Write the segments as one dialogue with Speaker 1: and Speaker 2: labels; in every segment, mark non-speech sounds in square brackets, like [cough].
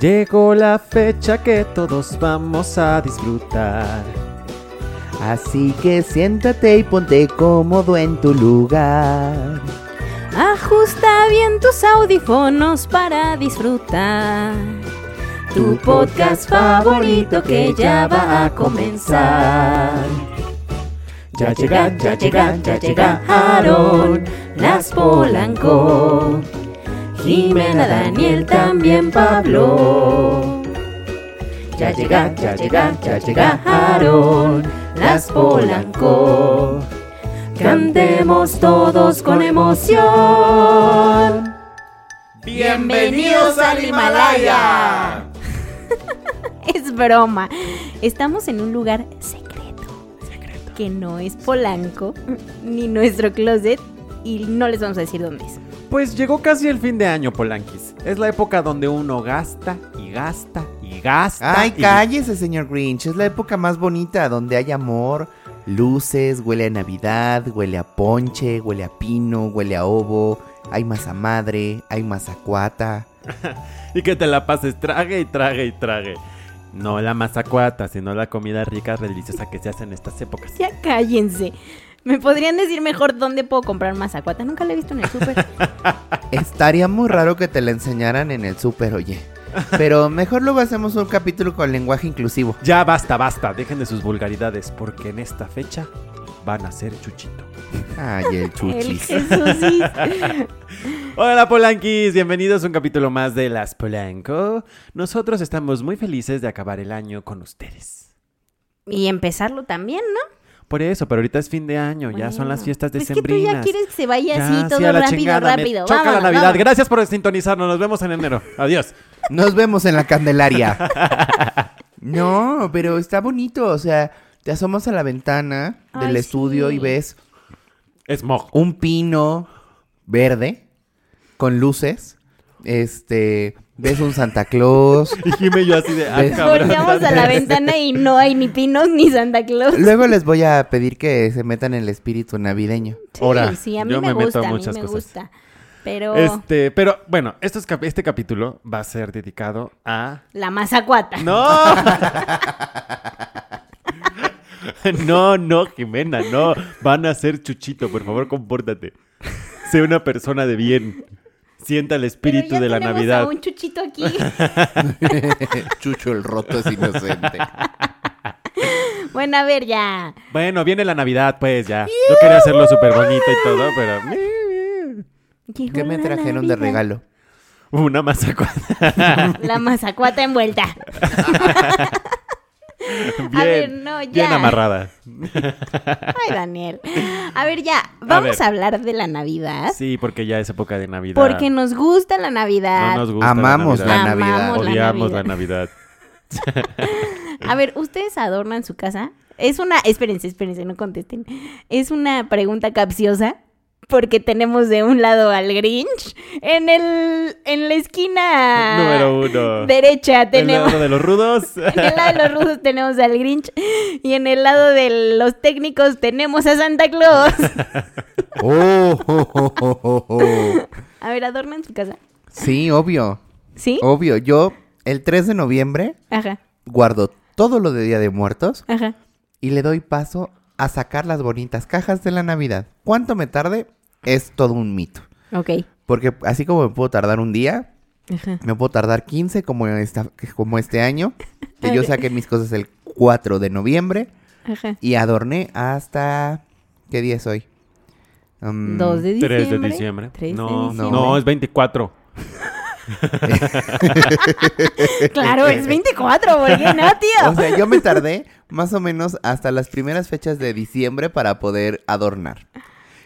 Speaker 1: Llegó la fecha que todos vamos a disfrutar.
Speaker 2: Así que siéntate y ponte cómodo en tu lugar.
Speaker 3: Ajusta bien tus audífonos para disfrutar. Tu podcast favorito que ya va a comenzar. Ya llegan, ya llegan, ya llegaron las Polanco. Jimena, Daniel, también Pablo. Ya llegan, ya llegan, ya llegaron las Polanco. Cantemos todos con emoción.
Speaker 4: ¡Bienvenidos al Himalaya! [laughs]
Speaker 3: Es broma. Estamos en un lugar secreto. Que no es Polanco, ni nuestro closet, y no les vamos a decir dónde es.
Speaker 1: Pues llegó casi el fin de año, Polanquis. Es la época donde uno gasta y gasta y gasta.
Speaker 2: Ay,
Speaker 1: y-
Speaker 2: cállese, señor Grinch. Es la época más bonita donde hay amor, luces, huele a Navidad, huele a ponche, huele a pino, huele a ovo. Hay masa madre, hay mazacuata. [laughs]
Speaker 1: Y que te la pases trague y trague y trague. No la mazacuata, sino la comida rica, deliciosa que se hace en estas épocas.
Speaker 3: Ya cállense. ¿Me podrían decir mejor dónde puedo comprar mazacuata? Nunca la he visto en el súper. [laughs]
Speaker 2: Estaría muy raro que te la enseñaran en el súper, oye. Pero mejor luego hacemos un capítulo con lenguaje inclusivo.
Speaker 1: Ya basta, basta, dejen de sus vulgaridades, porque en esta fecha van a ser chuchito.
Speaker 2: Ay, el
Speaker 3: El
Speaker 2: chuchis.
Speaker 3: Jesusis. [laughs]
Speaker 1: Hola Polanquis, bienvenidos a un capítulo más de Las Polanco. Nosotros estamos muy felices de acabar el año con ustedes.
Speaker 3: Y empezarlo también, ¿no?
Speaker 1: Por eso, pero ahorita es fin de año, ya son las fiestas
Speaker 3: pues Es que tú ya quieres que se vaya
Speaker 1: Ya,
Speaker 3: así,
Speaker 1: sí,
Speaker 3: todo
Speaker 1: a la
Speaker 3: rápido,
Speaker 1: chingada, me
Speaker 3: rápido.
Speaker 1: choca la Navidad.
Speaker 3: vámonos.
Speaker 1: Gracias por sintonizarnos, nos vemos en enero. Adiós.
Speaker 2: Nos vemos en la Candelaria. [laughs] No, pero está bonito. O sea, te asomas a la ventana del
Speaker 3: Ay,
Speaker 2: estudio
Speaker 3: sí.
Speaker 2: y ves
Speaker 1: Smog.
Speaker 2: un pino verde con luces. Este, ves un Santa Claus. [laughs]
Speaker 1: Y Jime y yo así de, ah,
Speaker 2: Ves-
Speaker 1: cabrón.
Speaker 3: Volteamos a la [laughs] ventana y no hay ni pinos ni Santa Claus.
Speaker 2: Luego les voy a pedir que se metan en el espíritu navideño.
Speaker 3: Sí,
Speaker 1: Ahora,
Speaker 3: sí, a mí
Speaker 1: yo
Speaker 3: me,
Speaker 1: me meto
Speaker 3: gusta,
Speaker 1: a
Speaker 3: a mí
Speaker 1: muchas
Speaker 3: me
Speaker 1: cosas.
Speaker 3: gusta. Pero
Speaker 1: Este, pero bueno, esto es este capítulo va a ser dedicado a...
Speaker 3: la mazacuata.
Speaker 1: ¡No! [laughs] no, no, Jimena, no. Van a ser chuchito, por favor, compórtate. Sé una persona de bien. Sienta el
Speaker 3: Pero
Speaker 1: espíritu
Speaker 3: ya
Speaker 1: de la Navidad.
Speaker 3: a un chuchito aquí. [laughs]
Speaker 2: Chucho el roto es inocente. [laughs]
Speaker 3: bueno, a ver, ya.
Speaker 1: Bueno, viene la Navidad, pues ya. Yo quería hacerlo súper bonito y todo, pero...
Speaker 3: Llegó
Speaker 2: ¿Qué me
Speaker 3: la
Speaker 2: trajeron de
Speaker 3: Navidad.
Speaker 2: regalo?
Speaker 1: Una mazacuata. [laughs]
Speaker 3: La mazacuata envuelta. [laughs]
Speaker 1: Bien,
Speaker 3: ver, no, ya.
Speaker 1: bien amarrada. [laughs]
Speaker 3: Ay, Daniel. A ver, ya. Vamos
Speaker 1: ver.
Speaker 3: a, hablar de la Navidad.
Speaker 1: Sí, porque ya es época de Navidad.
Speaker 3: Porque nos gusta la Navidad.
Speaker 1: no nos gusta
Speaker 2: Amamos
Speaker 1: la
Speaker 2: la
Speaker 1: Navidad.
Speaker 3: Amamos la
Speaker 1: Odiamos
Speaker 3: Navidad.
Speaker 1: la Navidad. [laughs]
Speaker 3: A ver, ¿ustedes adornan su casa? Es una... Espérense, espérense, no contesten. Es una pregunta capciosa. Porque tenemos de un lado al Grinch. En el... En la esquina... [laughs]
Speaker 1: Número uno.
Speaker 3: Derecha tenemos...
Speaker 1: lado de los rudos. [laughs]
Speaker 3: En el lado de los rusos tenemos al Grinch. Y en el lado de los técnicos tenemos a Santa Claus. [laughs]
Speaker 2: Oh, oh, oh, oh, oh, oh.
Speaker 3: A ver, adornan su casa.
Speaker 2: Sí, obvio.
Speaker 3: ¿Sí?
Speaker 2: Obvio. Yo, el 3 de noviembre,
Speaker 3: Ajá,
Speaker 2: guardo todo lo de Día de Muertos
Speaker 3: ajá.
Speaker 2: y le doy paso a sacar las bonitas cajas de la Navidad. ¿Cuánto me tarde? Es todo un mito.
Speaker 3: Ok.
Speaker 2: Porque así como me puedo tardar un día,
Speaker 3: Ajá.
Speaker 2: me puedo tardar 15 como, esta, como este año, [laughs] que yo saqué mis cosas el 4 de noviembre
Speaker 3: Ajá.
Speaker 2: y adorné hasta... ¿Qué día es hoy? Mm,
Speaker 3: 2 de diciembre.
Speaker 1: 3 de diciembre.
Speaker 3: 3 de
Speaker 1: no,
Speaker 3: diciembre.
Speaker 1: no, es 24. [laughs]
Speaker 3: Claro, es [laughs] 24, ¿por qué no, tío?
Speaker 2: O sea, yo me tardé más o menos hasta las primeras fechas de diciembre para poder adornar.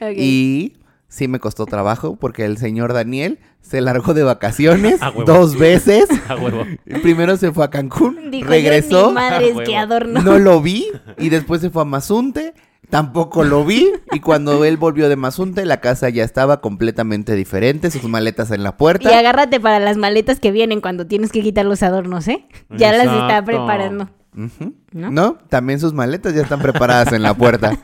Speaker 3: Ok.
Speaker 2: Y sí me costó trabajo porque el señor Daniel se largó de vacaciones [laughs]
Speaker 1: A huevo.
Speaker 2: dos veces. [laughs]
Speaker 1: A huevo.
Speaker 2: Primero se fue a Cancún,
Speaker 3: Dijo,
Speaker 2: regresó,
Speaker 3: Yo, mi madre es
Speaker 1: Huevo.
Speaker 3: que adorno.
Speaker 2: no lo vi [laughs] y después se fue a Mazunte, tampoco lo vi y cuando él volvió de Mazunte la casa ya estaba completamente diferente, sus maletas en la
Speaker 3: Y
Speaker 2: puerta.
Speaker 3: agárrate para las maletas que vienen cuando tienes que quitar los adornos, ¿eh? Ya las está preparando. ¿No?
Speaker 2: ¿No? también sus maletas ya están preparadas en la puerta.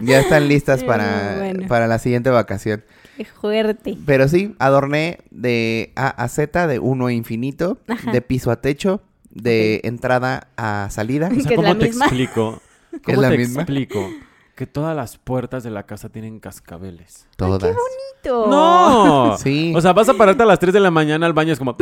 Speaker 2: Ya están listas [laughs] para,
Speaker 3: bueno.
Speaker 2: para la siguiente vacación.
Speaker 3: Qué fuerte.
Speaker 2: Pero sí, adorné de A a Z, de uno a infinito,
Speaker 3: Ajá.
Speaker 2: de piso a techo, de entrada a salida. [laughs]
Speaker 1: O sea, ¿cómo
Speaker 3: la
Speaker 1: te
Speaker 3: misma.
Speaker 1: explico?
Speaker 2: ¿Que [laughs] es
Speaker 1: ¿Cómo
Speaker 2: la
Speaker 1: te
Speaker 2: misma?
Speaker 1: explico? Que todas las puertas de la casa tienen cascabeles.
Speaker 2: Todas.
Speaker 3: Bonito.
Speaker 1: ¡No!
Speaker 2: Sí.
Speaker 1: O sea, vas a pararte a las 3 de la mañana al baño, es como...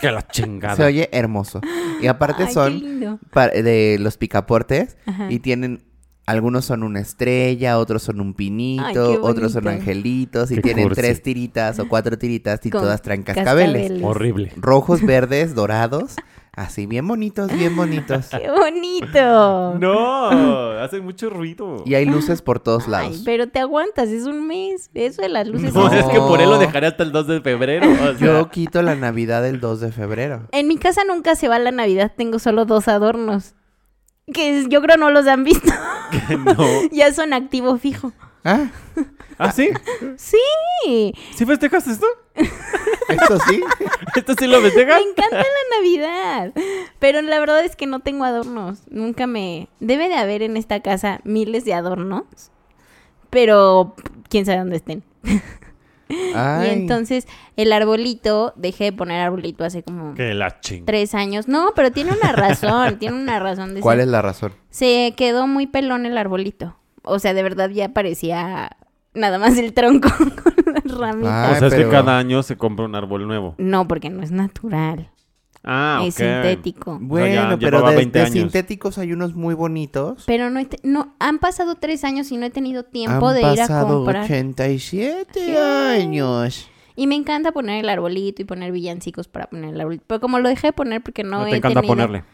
Speaker 1: Que la chingada.
Speaker 2: Se oye hermoso. Y aparte
Speaker 3: Ay, qué
Speaker 2: son de los picaportes
Speaker 3: Ajá.
Speaker 2: y tienen algunos son una estrella, otros son un pinito,
Speaker 3: Ay,
Speaker 2: otros son angelitos y
Speaker 1: Qué
Speaker 2: tienen
Speaker 1: cursi.
Speaker 2: tres tiritas o cuatro tiritas y
Speaker 3: Con
Speaker 2: todas traen cascabeles.
Speaker 1: Horrible.
Speaker 2: Rojos, [laughs] verdes, dorados, así bien bonitos, bien bonitos.
Speaker 3: ¡Qué bonito!
Speaker 1: No, hace mucho ruido.
Speaker 2: Y hay luces por todos
Speaker 3: Ay,
Speaker 2: lados.
Speaker 3: pero te aguantas, es un mes. Eso de las luces.
Speaker 1: No,
Speaker 3: es-
Speaker 1: es que por él lo dejaré hasta el 2 de febrero. o sea.
Speaker 2: Yo quito la Navidad el 2 de febrero.
Speaker 3: En mi casa nunca se va la Navidad, tengo solo dos adornos. Que yo creo no los han visto. [laughs]
Speaker 1: no. [laughs]
Speaker 3: ya son activo fijo.
Speaker 2: Ah, [laughs]
Speaker 1: ¿Ah, sí?
Speaker 3: Sí,
Speaker 1: ¿Sí festejas esto?
Speaker 2: esto sí.
Speaker 1: ¿Esto sí lo
Speaker 3: me
Speaker 1: festejas?
Speaker 3: encanta la Navidad. Pero la verdad es que no tengo adornos. Nunca me... Debe de haber en esta casa miles de adornos. Pero quién sabe dónde estén.
Speaker 2: Ay,
Speaker 3: Y entonces el arbolito, dejé de poner arbolito hace como
Speaker 1: Que la chingada.
Speaker 3: tres años. No, pero tiene una razón, [laughs] tiene una razón de
Speaker 2: ¿Cuál
Speaker 3: ser.
Speaker 2: es la razón?
Speaker 3: Se quedó muy pelón el arbolito. O sea, de verdad ya parecía nada más el tronco [laughs] con las ramitas.
Speaker 2: Ah,
Speaker 1: o sea, es que cada año se compra un árbol nuevo.
Speaker 3: No, porque no es natural.
Speaker 1: Ah,
Speaker 3: es sintético.
Speaker 2: Bueno,
Speaker 1: ya
Speaker 2: pero de,
Speaker 1: 20
Speaker 2: de
Speaker 1: años.
Speaker 2: sintéticos hay unos muy bonitos.
Speaker 3: Pero no, no, han pasado tres años y no he tenido tiempo
Speaker 2: Han
Speaker 3: de ir a
Speaker 2: pasado
Speaker 3: comprar.
Speaker 2: 87
Speaker 3: ¿Qué?
Speaker 2: años.
Speaker 3: Y me encanta poner el arbolito y poner villancicos para poner el arbolito. Pero como lo dejé de poner porque no,
Speaker 1: No,
Speaker 3: he
Speaker 1: te encanta
Speaker 3: tenido...
Speaker 1: ponerle.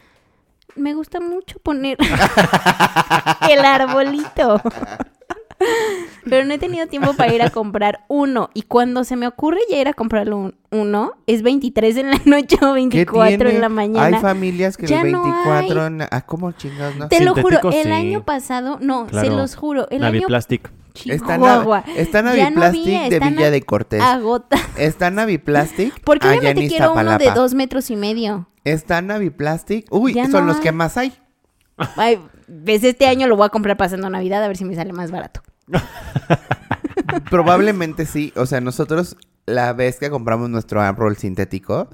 Speaker 3: Me gusta mucho poner [laughs] el arbolito. [laughs] [laughs] Pero no he tenido tiempo para ir a comprar uno. Y cuando se me ocurre ya ir a comprar un- uno, es 23 en la noche o
Speaker 2: ¿Qué
Speaker 3: 24
Speaker 2: tiene?
Speaker 3: en la mañana.
Speaker 2: Hay familias que
Speaker 3: Ya
Speaker 2: el
Speaker 3: no
Speaker 2: 24... na- ah, ¿cómo chingados no?
Speaker 3: Te lo juro, el
Speaker 1: sí.
Speaker 3: año pasado, no, se los juro, el año
Speaker 1: Naviplastic.
Speaker 2: Está,
Speaker 3: Chihuahua.
Speaker 2: Navi- está
Speaker 3: Ya no
Speaker 2: Naviplastic
Speaker 3: había,
Speaker 2: de Villa de Cortés.
Speaker 3: Agota.
Speaker 2: Está Naviplastic [laughs]
Speaker 3: Porque
Speaker 2: allá en
Speaker 3: obviamente quiero uno de dos metros y medio.
Speaker 2: Está Naviplastic. Uy,
Speaker 3: Ya
Speaker 2: son
Speaker 3: no
Speaker 2: los
Speaker 3: hay.
Speaker 2: que más hay.
Speaker 3: Ay, ves, este año lo voy a comprar pasando Navidad a ver si me sale más barato. [laughs]
Speaker 2: Probablemente sí. O sea, nosotros la vez que compramos nuestro árbol sintético,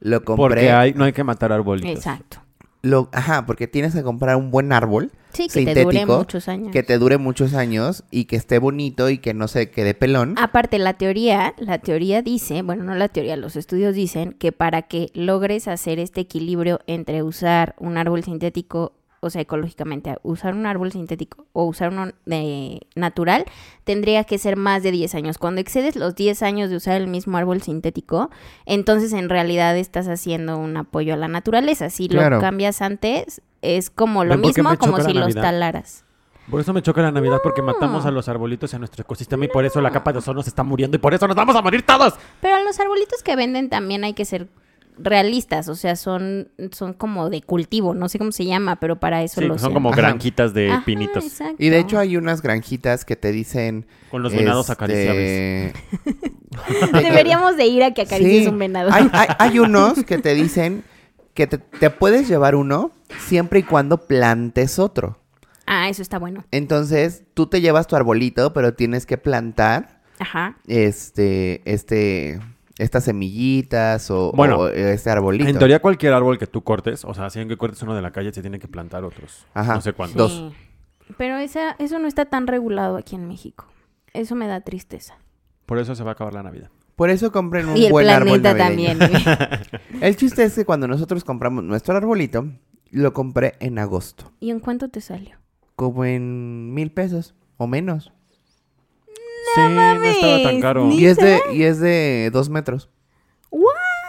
Speaker 2: lo compré.
Speaker 1: Porque hay, no hay que matar arbolitos.
Speaker 3: Exacto.
Speaker 2: Lo, ajá, porque tienes que comprar un buen árbol
Speaker 3: Sí, que te dure
Speaker 2: sintético
Speaker 3: muchos años.
Speaker 2: que te dure muchos años y que esté bonito y que no se quede pelón.
Speaker 3: Aparte, la teoría, la teoría dice, bueno, no la teoría, los estudios dicen que para que logres hacer este equilibrio entre usar un árbol sintético, o sea, ecológicamente, usar un árbol sintético o usar uno de natural, tendría que ser más de 10 años. Cuando excedes los 10 años de usar el mismo árbol sintético, entonces en realidad estás haciendo un apoyo a la naturaleza. Si
Speaker 2: Claro.
Speaker 3: lo cambias antes, es como lo
Speaker 1: ¿Ven por qué
Speaker 3: mismo como si los talaras.
Speaker 1: Por eso me choca la Navidad, porque matamos a los arbolitos y a nuestro ecosistema y por eso la capa de ozono se está muriendo y por eso nos vamos a morir todos.
Speaker 3: Pero a los arbolitos que venden también hay que ser realistas, o sea, son, son como de cultivo, no sé cómo se llama, pero para eso
Speaker 1: Sí,
Speaker 3: los
Speaker 1: son como
Speaker 2: Ajá.
Speaker 1: granjitas de
Speaker 3: Ajá,
Speaker 1: pinitos.
Speaker 3: exacto.
Speaker 2: Y de hecho hay unas granjitas que te dicen...
Speaker 1: Con los venados
Speaker 2: este, [laughs]
Speaker 1: acariciables.
Speaker 3: Deberíamos de ir a que acaricies
Speaker 2: Sí,
Speaker 3: un venado.
Speaker 2: Hay, hay- hay unos que te dicen que te, te puedes llevar uno siempre y cuando plantes otro.
Speaker 3: Ah, eso está bueno.
Speaker 2: Entonces, tú te llevas tu arbolito, pero tienes que plantar
Speaker 3: Ajá.
Speaker 2: este, este, estas semillitas o,
Speaker 1: Bueno,
Speaker 2: o este arbolito.
Speaker 1: En teoría, cualquier árbol que tú cortes, o sea, si en que cortes uno de la calle, se tiene que plantar otros.
Speaker 2: Ajá.
Speaker 1: No sé cuántos.
Speaker 2: Dos.
Speaker 3: Sí. Pero esa, eso no está tan regulado aquí en México. Eso me da tristeza.
Speaker 1: Por eso se va a acabar la Navidad.
Speaker 2: Por eso compren un
Speaker 3: y el
Speaker 2: buen árbol
Speaker 3: planeta
Speaker 2: navideño.
Speaker 3: también. [laughs]
Speaker 2: El chiste es que cuando nosotros compramos nuestro arbolito, lo compré en agosto.
Speaker 3: ¿Y en cuánto te salió?
Speaker 2: Como en mil pesos o menos.
Speaker 1: Sí, no estaba tan caro.
Speaker 2: Y es de, y es de dos metros.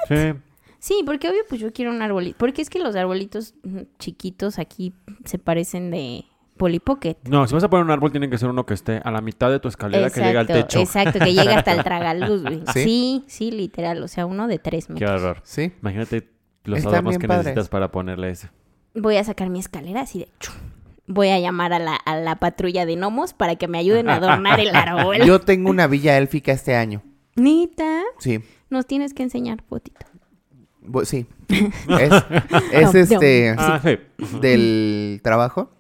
Speaker 1: Sí.
Speaker 3: Sí, porque obvio, pues yo quiero un arbolito. Porque es que los arbolitos mm, chiquitos aquí se parecen de Polly Pocket.
Speaker 1: No, si vas a poner un árbol, tiene que ser uno que esté a la mitad de tu escalera que llega al techo.
Speaker 3: Exacto, que llega hasta el [laughs] tragaluz, güey.
Speaker 2: ¿Sí?
Speaker 3: ¿Sí? sí, literal. O sea, uno de tres
Speaker 1: Qué
Speaker 3: metros.
Speaker 1: horror.
Speaker 2: Sí.
Speaker 1: Imagínate los adornos que
Speaker 2: padres.
Speaker 1: necesitas para ponerle ese.
Speaker 3: Voy a sacar mi escalera así de... Voy a llamar a la, a la patrulla de gnomos para que me ayuden a adornar el árbol. [laughs]
Speaker 2: Yo tengo una villa élfica este año.
Speaker 3: Nita,
Speaker 2: Sí.
Speaker 3: nos tienes que enseñar fotito.
Speaker 2: Bu- Sí. [laughs] Es, es
Speaker 3: No,
Speaker 2: este
Speaker 1: Ah, sí.
Speaker 2: del trabajo.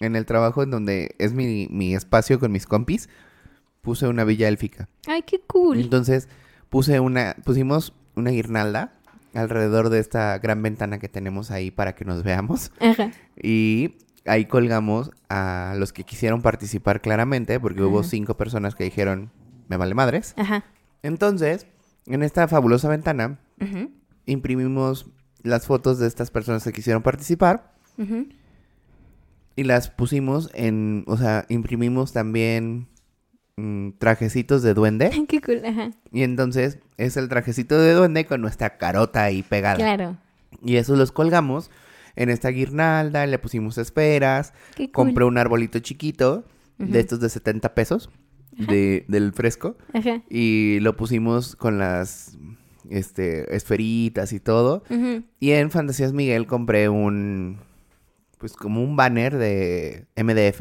Speaker 2: En el trabajo en donde es mi, mi espacio con mis compis. puse una villa élfica.
Speaker 3: Ay, qué cool.
Speaker 2: Entonces puse una, pusimos una guirnalda alrededor de esta gran ventana que tenemos ahí para que nos veamos.
Speaker 3: Ajá.
Speaker 2: Y ahí colgamos a los que quisieron participar claramente, porque hubo cinco personas que dijeron, me vale madres.
Speaker 3: Ajá.
Speaker 2: Entonces, en esta fabulosa ventana, imprimimos las fotos de estas personas que quisieron participar y las pusimos en, o sea, imprimimos también mm, trajecitos de duende. [laughs]
Speaker 3: Qué cool. Ajá.
Speaker 2: Y entonces es el trajecito de duende con nuestra carota ahí pegada.
Speaker 3: Claro.
Speaker 2: Y esos los colgamos en esta guirnalda, le pusimos esferas,
Speaker 3: Qué cool.
Speaker 2: compré un arbolito chiquito de estos de 70 pesos de, del fresco
Speaker 3: Ajá.
Speaker 2: y lo pusimos con las este esferitas y todo. Y en Fantasías Miguel compré un pues como un banner de MDF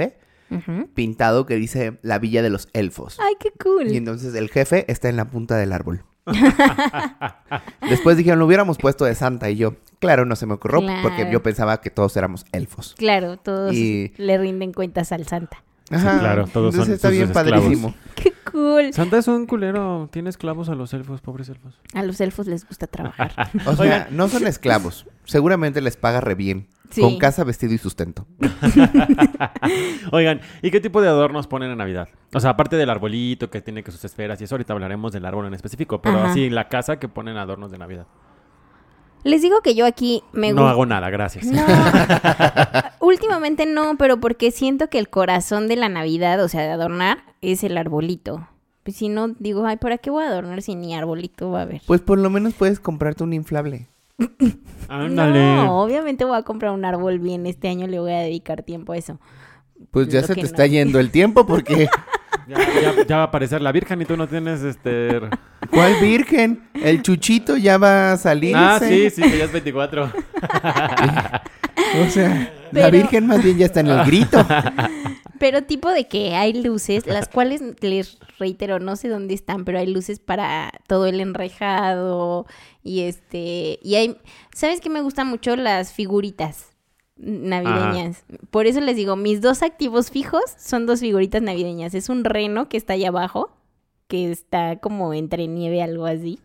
Speaker 2: pintado que dice la villa de los elfos.
Speaker 3: Ay, qué cool.
Speaker 2: Y entonces el jefe está en la punta del árbol. [laughs] Después dijeron, lo hubiéramos puesto de Santa y yo. Claro, no se me ocurrió porque yo pensaba que todos éramos elfos.
Speaker 3: Claro, todos
Speaker 2: Y-
Speaker 3: le rinden cuentas al Santa.
Speaker 2: Ajá.
Speaker 1: claro, todos son
Speaker 2: Entonces está
Speaker 1: sus
Speaker 2: bien
Speaker 1: esclavos.
Speaker 2: padrísimo. [laughs]
Speaker 3: Qué cool.
Speaker 1: Santa es un culero. Tiene esclavos a los elfos, pobres elfos.
Speaker 3: A los elfos les gusta trabajar.
Speaker 2: O sea,
Speaker 1: Oigan.
Speaker 2: no son esclavos. Seguramente les paga re bien.
Speaker 3: Sí.
Speaker 2: Con casa, vestido y sustento. [laughs]
Speaker 1: Oigan, ¿y qué tipo de adornos ponen en Navidad? O sea, aparte del arbolito que tiene que sus esferas y eso, ahorita hablaremos del árbol en específico, pero
Speaker 3: Ajá.
Speaker 1: así la casa que ponen adornos de Navidad.
Speaker 3: Les digo que yo aquí me
Speaker 1: No hago nada, gracias.
Speaker 3: No. [laughs] Últimamente no, pero porque siento que el corazón de la Navidad, o sea, de adornar, es el arbolito. Pues si no, digo, ay, ¿para qué voy a adornar si ni arbolito va a haber?
Speaker 2: Pues por lo menos puedes comprarte un inflable.
Speaker 1: Ándale.
Speaker 3: No, obviamente voy a comprar un árbol bien. Este año le voy a dedicar tiempo a eso.
Speaker 2: Pues ya
Speaker 3: Lo
Speaker 2: se te
Speaker 3: no.
Speaker 2: está yendo el tiempo porque... [laughs]
Speaker 1: Ya, ya- ya va a aparecer la Virgen y tú no tienes este.
Speaker 2: ¿Cuál virgen? El chuchito ya va a salir.
Speaker 1: Ah, sí, sí, que ya es 24. [laughs]
Speaker 2: O sea, la virgen más bien ya está en el grito. [laughs]
Speaker 3: Pero tipo de que hay luces, las [laughs] cuales les reitero, no sé dónde están, pero hay luces para todo el enrejado y este y hay ¿sabes qué me gustan mucho las figuritas navideñas? Por eso les digo, mis dos activos fijos son dos figuritas navideñas, es un reno que está allá abajo que está como entre nieve algo así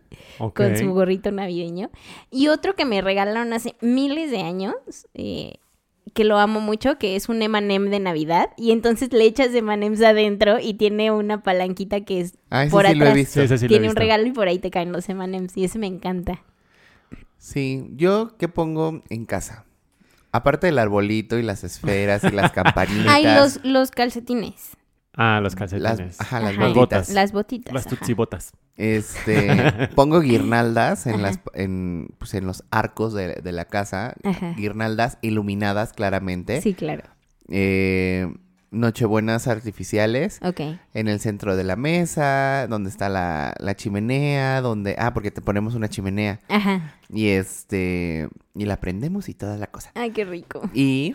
Speaker 3: con su gorrito navideño. Y otro que me regalaron hace miles de años, eh, que lo amo mucho, que es un M&M de Navidad. Y entonces le echas M&M's adentro y tiene una palanquita que es
Speaker 2: Ah, ese
Speaker 3: por
Speaker 2: sí lo he
Speaker 3: atrás.
Speaker 2: visto.
Speaker 1: Sí, ese sí lo he
Speaker 3: tiene un
Speaker 1: visto.
Speaker 3: regalo y por ahí te caen los M&M's. Y ese me encanta.
Speaker 2: Sí, yo qué pongo en casa. Aparte del arbolito y las esferas y las [laughs] campanitas.
Speaker 3: Ay, los, los calcetines.
Speaker 1: Ah, los
Speaker 2: las,
Speaker 1: calcetines.
Speaker 2: ajá, las
Speaker 3: Ajá.
Speaker 2: botitas.
Speaker 3: Las botitas.
Speaker 1: Las tutsibotas.
Speaker 2: Este, [laughs] pongo guirnaldas en
Speaker 3: Ajá.
Speaker 2: las en, pues, en los arcos de, de la casa,
Speaker 3: Ajá.
Speaker 2: guirnaldas iluminadas claramente.
Speaker 3: Sí, claro.
Speaker 2: Eh, nochebuenas artificiales
Speaker 3: Ok.
Speaker 2: en el centro de la mesa, donde está la, la chimenea, donde ah, porque te ponemos una chimenea
Speaker 3: Ajá.
Speaker 2: y este y la prendemos y toda la cosa.
Speaker 3: Ay, qué rico.
Speaker 2: Y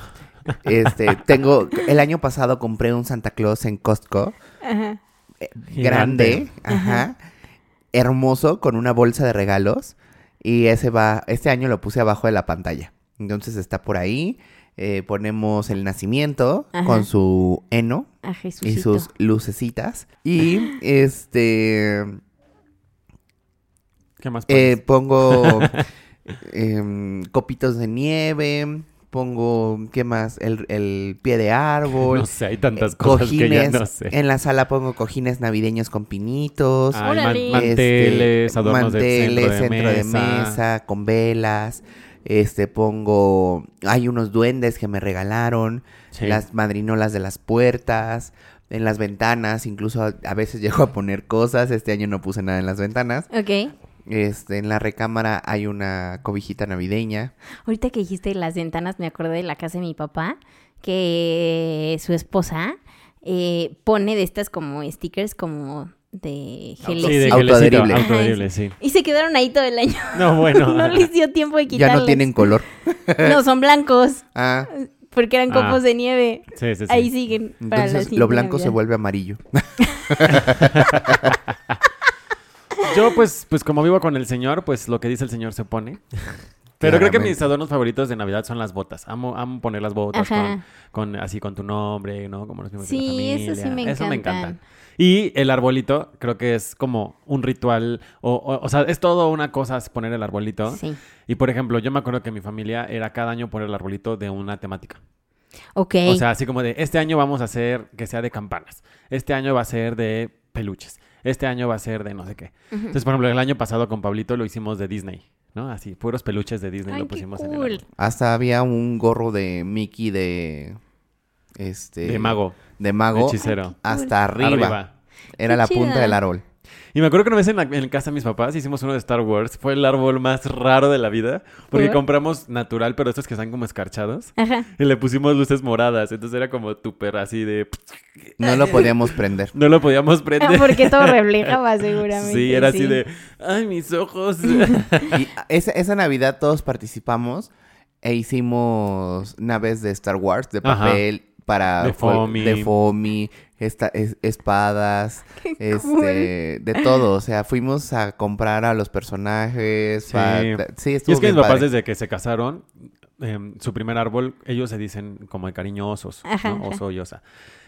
Speaker 2: este tengo el año pasado compré un Santa Claus en Costco
Speaker 3: Ajá.
Speaker 2: grande, ajá, hermoso, con una bolsa de regalos. Y ese va, este año lo puse abajo de la pantalla. Entonces está por ahí. eh, ponemos el nacimiento
Speaker 3: Ajá.
Speaker 2: con su heno
Speaker 3: A
Speaker 2: y sus lucecitas. Y este
Speaker 1: ¿Qué más
Speaker 2: eh, pongo [laughs] em, copitos de nieve. Pongo, ¿qué más? El, el pie de árbol. [laughs]
Speaker 1: no sé, hay tantas
Speaker 2: eh,
Speaker 1: cosas que ya
Speaker 2: cojines.
Speaker 1: no sé.
Speaker 2: En la sala pongo cojines navideños con pinitos.
Speaker 1: Ay, man- manteles,
Speaker 2: este,
Speaker 1: adornos
Speaker 2: manteles,
Speaker 1: de centro de mesa.
Speaker 2: mesa, con velas. Este pongo, hay unos duendes que me regalaron,
Speaker 1: Sí.
Speaker 2: las madrinolas de las puertas, en las ventanas, incluso a, a veces [laughs] llego a poner cosas. Este año no puse nada en las ventanas.
Speaker 3: Ok.
Speaker 2: Este, en la recámara hay una cobijita navideña.
Speaker 3: Ahorita que dijiste las ventanas, me acordé de la casa de mi papá, que su esposa eh, pone de estas como stickers como de
Speaker 1: Sí,
Speaker 3: gelecito.
Speaker 1: de
Speaker 2: Autoadherible.
Speaker 1: sí.
Speaker 3: Y se quedaron ahí todo el año.
Speaker 1: No, bueno. [laughs]
Speaker 3: no les dio tiempo de [laughs]
Speaker 2: Ya
Speaker 3: quitarles.
Speaker 2: no tienen color.
Speaker 3: No, son blancos,
Speaker 2: Ah,
Speaker 3: porque eran
Speaker 1: Ah.
Speaker 3: copos de nieve.
Speaker 1: Sí, sí, sí.
Speaker 3: Ahí siguen. para
Speaker 2: entonces lo blanco se vuelve amarillo. [laughs]
Speaker 1: Yo, pues, pues como vivo con el señor, pues lo que dice el señor se pone. Pero creo que mis adornos favoritos de Navidad son las botas. Amo, amo poner las botas con, con así con tu nombre, ¿no? Como los de la
Speaker 3: Sí,
Speaker 1: familia.
Speaker 3: eso sí me
Speaker 1: Eso me
Speaker 3: encantan.
Speaker 1: encanta. Y el arbolito, creo que es como un ritual, o, o, o sea, es todo una cosa es poner el arbolito.
Speaker 3: Sí.
Speaker 1: Y por ejemplo, yo me acuerdo que mi familia era cada año poner el arbolito de una temática.
Speaker 3: Ok.
Speaker 1: O sea, así como de, este año vamos a hacer que sea de campanas. Este año va a ser de peluches. Este año va a ser de no sé qué. Entonces, por ejemplo, el año pasado con Pablito lo hicimos de Disney, ¿no? Así, puros peluches de Disney
Speaker 3: Ay,
Speaker 1: lo
Speaker 3: qué
Speaker 1: pusimos en el árbol.
Speaker 2: Hasta había un gorro de Mickey de. Este.
Speaker 1: De mago,
Speaker 2: De mago.
Speaker 1: hechicero.
Speaker 2: Hasta arriba.
Speaker 1: Arriba.
Speaker 2: Era
Speaker 3: Qué
Speaker 2: la punta del árbol.
Speaker 1: Y me acuerdo que una vez en, la, en casa de mis papás hicimos uno de Star Wars. Fue el árbol más raro de la vida. Porque
Speaker 3: ¿Por?
Speaker 1: compramos natural, pero estos que están como escarchados.
Speaker 3: Ajá.
Speaker 1: Y le pusimos luces moradas. Entonces era como túper así de...
Speaker 2: No lo podíamos prender.
Speaker 1: No lo podíamos
Speaker 3: Ah,
Speaker 1: prender. [laughs]
Speaker 3: Porque todo [laughs] reflejaba seguramente.
Speaker 1: Sí, era así
Speaker 3: sí.
Speaker 1: de... Ay, mis ojos. [laughs]
Speaker 2: Y esa, esa Navidad todos participamos e hicimos naves de Star Wars, de
Speaker 1: Ajá.
Speaker 2: papel, para
Speaker 1: De foamy.
Speaker 2: de foamy, esta- es- espadas, [laughs] este, de todo. O sea, fuimos a comprar a los personajes.
Speaker 1: Sí.
Speaker 2: sí,
Speaker 1: Y
Speaker 2: estuvo
Speaker 1: es que
Speaker 2: bien
Speaker 1: mis papás desde que se casaron, em, su primer árbol, ellos se dicen como de cariñosos,
Speaker 3: Ajá,
Speaker 1: ¿no? Oso y osa.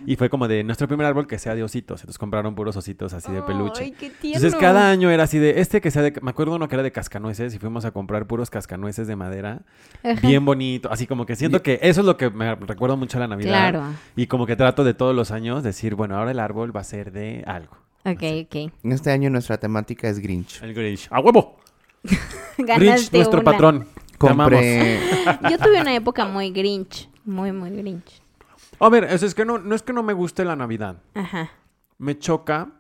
Speaker 1: Y fue como de nuestro primer árbol que sea de ositos. Entonces compraron puros ositos así de peluche.
Speaker 3: Ay, qué tierno.
Speaker 1: Entonces cada año era así de, este que sea de, me acuerdo uno que era de cascanueces y fuimos a comprar puros cascanueces de madera,
Speaker 3: Ajá.
Speaker 1: bien bonito, así como que siento que eso es lo que me recuerdo mucho a la Navidad.
Speaker 3: Claro.
Speaker 1: Y como que trato de todos los años decir, bueno, ahora el árbol va a ser de algo.
Speaker 3: Ok, ok.
Speaker 2: Este año nuestra temática es Grinch.
Speaker 1: El Grinch. ¡A huevo! [laughs] Grinch, nuestro
Speaker 3: una.
Speaker 1: patrón.
Speaker 2: Compré... [laughs]
Speaker 3: Yo tuve una época muy grinch. Muy, muy grinch.
Speaker 1: A ver, eso es que no, no es que no me guste la Navidad.
Speaker 3: Ajá.
Speaker 1: Me choca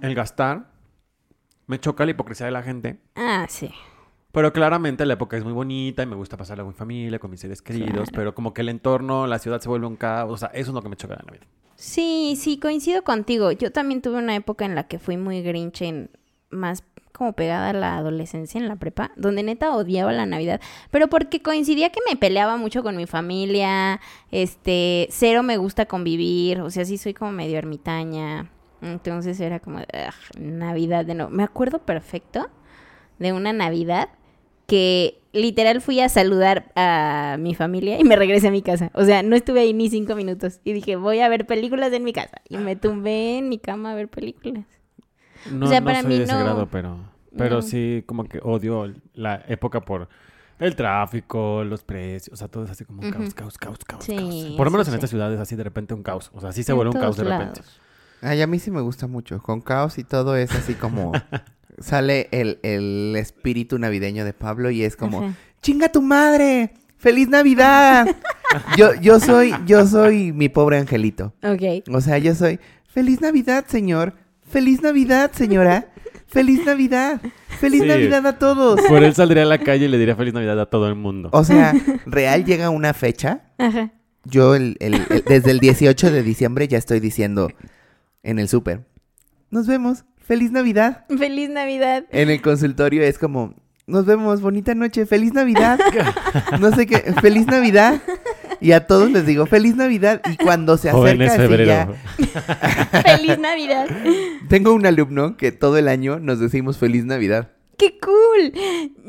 Speaker 1: el gastar. Me choca la hipocresía de la gente.
Speaker 3: Ah, sí.
Speaker 1: Pero claramente la época es muy bonita y me gusta pasarla con mi familia, con mis seres queridos. Pero como que el entorno, la ciudad se vuelve un caos. O sea, eso es lo que me choca de la Navidad.
Speaker 3: Sí, sí, coincido contigo. Yo también tuve una época en la que fui muy grinch en más como pegada a la adolescencia en la prepa, donde neta odiaba la Navidad, pero porque coincidía que me peleaba mucho con mi familia, este, cero me gusta convivir, o sea, sí soy como medio ermitaña, entonces era como, "Ugh, Navidad de no. Me acuerdo perfecto de una Navidad que literal fui a saludar a mi familia y me regresé a mi casa. O sea, no estuve ahí ni cinco minutos. Y dije, voy a ver películas en mi casa. Y me tumbé en mi cama a ver películas.
Speaker 1: No,
Speaker 3: sea,
Speaker 1: no
Speaker 3: para
Speaker 1: soy
Speaker 3: mí
Speaker 1: de ese
Speaker 3: no-
Speaker 1: grado, pero, pero
Speaker 3: no.
Speaker 1: sí como que odio la época por el tráfico, los precios. O sea, todo es así como un caos, caos, caos, caos,
Speaker 3: Sí,
Speaker 1: caos. Por lo menos en
Speaker 3: sí.
Speaker 1: estas ciudades así de repente un caos. O sea, sí se
Speaker 3: En
Speaker 1: vuelve un caos de repente.
Speaker 3: lados.
Speaker 2: Ay, a mí sí me gusta mucho. Con caos y todo es así como... [laughs] sale el, el espíritu navideño de Pablo y es como...
Speaker 3: Ajá.
Speaker 2: ¡Chinga tu madre! ¡Feliz Navidad! [laughs] yo, yo soy, yo soy mi pobre angelito.
Speaker 3: Ok.
Speaker 2: O sea, yo soy... ¡Feliz Navidad, señor! ¡Feliz Navidad, señora! [laughs] ¡Feliz Navidad! ¡Feliz
Speaker 1: Sí.
Speaker 2: Navidad a todos!
Speaker 1: Por él saldría a la calle y le diría feliz Navidad a todo el mundo.
Speaker 2: O sea, [laughs] real llega una fecha.
Speaker 3: Ajá.
Speaker 2: Yo el- el- el- desde el 18 de diciembre ya estoy diciendo en el súper. Nos vemos. ¡Feliz Navidad!
Speaker 3: Feliz Navidad.
Speaker 2: En el consultorio es como, nos vemos, bonita noche, feliz Navidad. [laughs] No sé qué, feliz Navidad. Y a todos les digo, feliz Navidad. Y cuando se
Speaker 1: Jóvenes
Speaker 2: acerca así
Speaker 1: febrero.
Speaker 2: ya, [laughs]
Speaker 3: Feliz Navidad.
Speaker 2: tengo un alumno que todo el año nos decimos feliz Navidad.
Speaker 3: ¡Qué cool!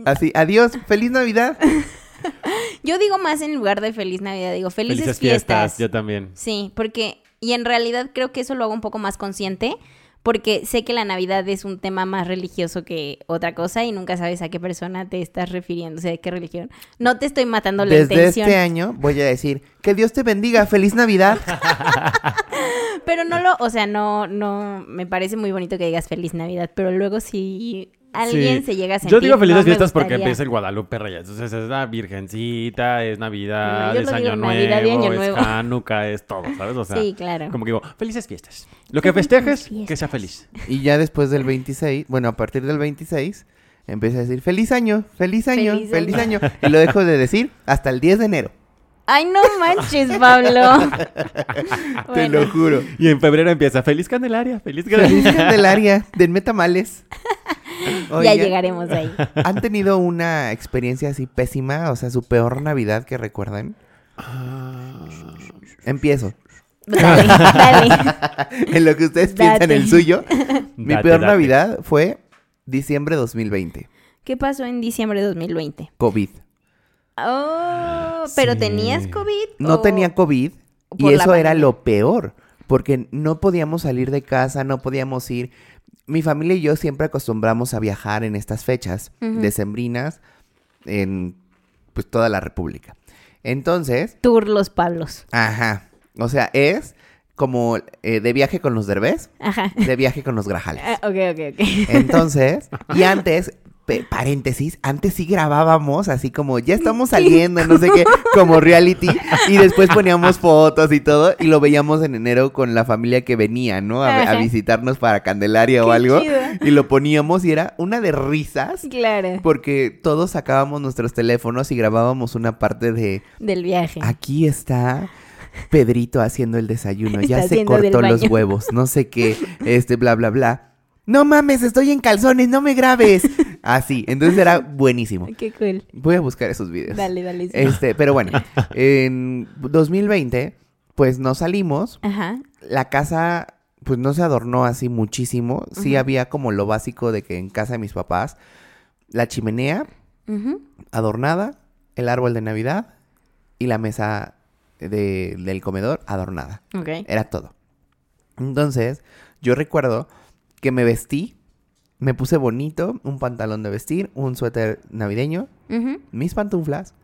Speaker 2: Así, adiós, feliz Navidad. [laughs]
Speaker 3: Yo digo más en lugar de Feliz Navidad, digo felices,
Speaker 1: Felices
Speaker 3: fiestas.
Speaker 1: fiestas, yo también.
Speaker 3: Sí, porque, y en realidad creo que eso lo hago un poco más consciente, porque sé que la Navidad es un tema más religioso que otra cosa y nunca sabes a qué persona te estás refiriendo, o sea, de qué religión. No te estoy matando la
Speaker 2: Desde
Speaker 3: intención,
Speaker 2: este año voy a decir, que Dios te bendiga, feliz Navidad. [laughs]
Speaker 3: pero no lo, o sea, no, no, me parece muy bonito que digas Feliz Navidad, pero luego si alguien
Speaker 1: Sí.
Speaker 3: se llega a sentir...
Speaker 1: Yo digo felices
Speaker 3: no
Speaker 1: fiestas porque empieza el Guadalupe Reyes. Entonces es la Virgencita, es Navidad,
Speaker 3: No,
Speaker 1: es Año
Speaker 3: Navidad y
Speaker 1: Nuevo,
Speaker 3: Año
Speaker 1: es
Speaker 3: Nuevo. [laughs]
Speaker 1: Hanukkah, es todo, ¿sabes? O sea,
Speaker 3: Sí, claro.
Speaker 1: como que digo, felices fiestas. Lo que festejes, que sea feliz.
Speaker 2: Y ya después del 26, bueno, a partir del 26, empecé a decir, feliz año, feliz año,
Speaker 3: Feliz
Speaker 2: feliz,
Speaker 3: año".
Speaker 2: año. Y lo dejo de decir hasta el 10 de enero.
Speaker 3: Ay, no manches, Pablo. [laughs] [laughs]
Speaker 2: Te
Speaker 3: Bueno.
Speaker 2: lo juro.
Speaker 1: Y en febrero empieza, feliz Candelaria, feliz
Speaker 2: Feliz
Speaker 1: Candelaria.
Speaker 2: Candelaria, denme tamales. [laughs]
Speaker 3: ya llegaremos ahí. [laughs]
Speaker 2: ¿Han tenido una experiencia así pésima? O sea, su peor Navidad que recuerden.
Speaker 1: Ah,
Speaker 2: Empiezo.
Speaker 3: Dale, dale. [laughs]
Speaker 2: en lo que ustedes piensan
Speaker 3: Date.
Speaker 2: el suyo. Mi
Speaker 1: Date,
Speaker 2: peor
Speaker 1: date.
Speaker 2: Navidad fue diciembre 2020.
Speaker 3: ¿Qué pasó en diciembre de 2020?
Speaker 2: COVID.
Speaker 3: Oh, pero
Speaker 1: Sí.
Speaker 3: tenías COVID.
Speaker 2: No
Speaker 3: o-
Speaker 2: tenía COVID y eso era lo peor, porque no podíamos salir de casa, no podíamos ir. Mi familia y yo siempre acostumbramos a viajar en estas fechas decembrinas en pues toda la República. Entonces,
Speaker 3: Tour Los Pablos.
Speaker 2: ajá, o sea, es como eh, de viaje con los derbés,
Speaker 3: Ajá.
Speaker 2: de viaje con los grajales.
Speaker 3: Ah, ok, ok, ok.
Speaker 2: Entonces, y antes, paréntesis, antes sí grabábamos así como ya estamos saliendo, no sé qué, como reality, y después [laughs] poníamos fotos y todo, y lo veíamos en enero con la familia que venía, ¿no? A, a visitarnos para Candelaria o algo,
Speaker 3: chido.
Speaker 2: y lo poníamos y era una de risas.
Speaker 3: Claro.
Speaker 2: Porque todos sacábamos nuestros teléfonos y grabábamos una parte de
Speaker 3: Del viaje.
Speaker 2: aquí está Pedrito haciendo el desayuno, ya se cortó los huevos, no sé qué, [laughs] este bla bla bla. No mames, estoy en calzones, no me grabes. [laughs] Así, entonces era buenísimo.
Speaker 3: Qué cool.
Speaker 2: Voy a buscar esos videos.
Speaker 3: Dale, dale. sí.
Speaker 2: Este, pero bueno, [laughs] en 2020 pues nos salimos,
Speaker 3: Ajá.
Speaker 2: la casa pues no se adornó así muchísimo, sí había como lo básico de que en casa de mis papás la chimenea adornada, el árbol de Navidad y la mesa de- del comedor adornada.
Speaker 3: Ok.
Speaker 2: Era todo. Entonces, yo recuerdo que me vestí, me puse bonito, un pantalón de vestir, un suéter navideño, mis pantuflas,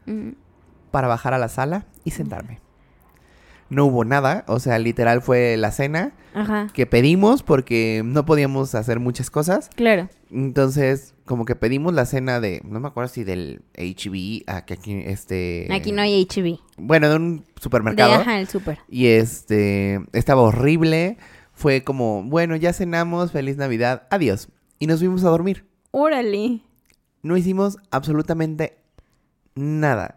Speaker 2: para bajar a la sala y sentarme. No hubo nada, o sea, literal fue la cena
Speaker 3: Ajá.
Speaker 2: que pedimos porque no podíamos hacer muchas cosas.
Speaker 3: Claro.
Speaker 2: Entonces, como que pedimos la cena de, no me acuerdo si del HB, a que aquí, este...
Speaker 3: Aquí no hay HB.
Speaker 2: Bueno, de un
Speaker 3: De
Speaker 2: supermercado.
Speaker 3: ajá, el súper.
Speaker 2: Y este, estaba horrible. Fue como, bueno, ya cenamos, feliz Navidad, adiós. Y nos fuimos a dormir.
Speaker 3: Órale.
Speaker 2: No hicimos absolutamente nada.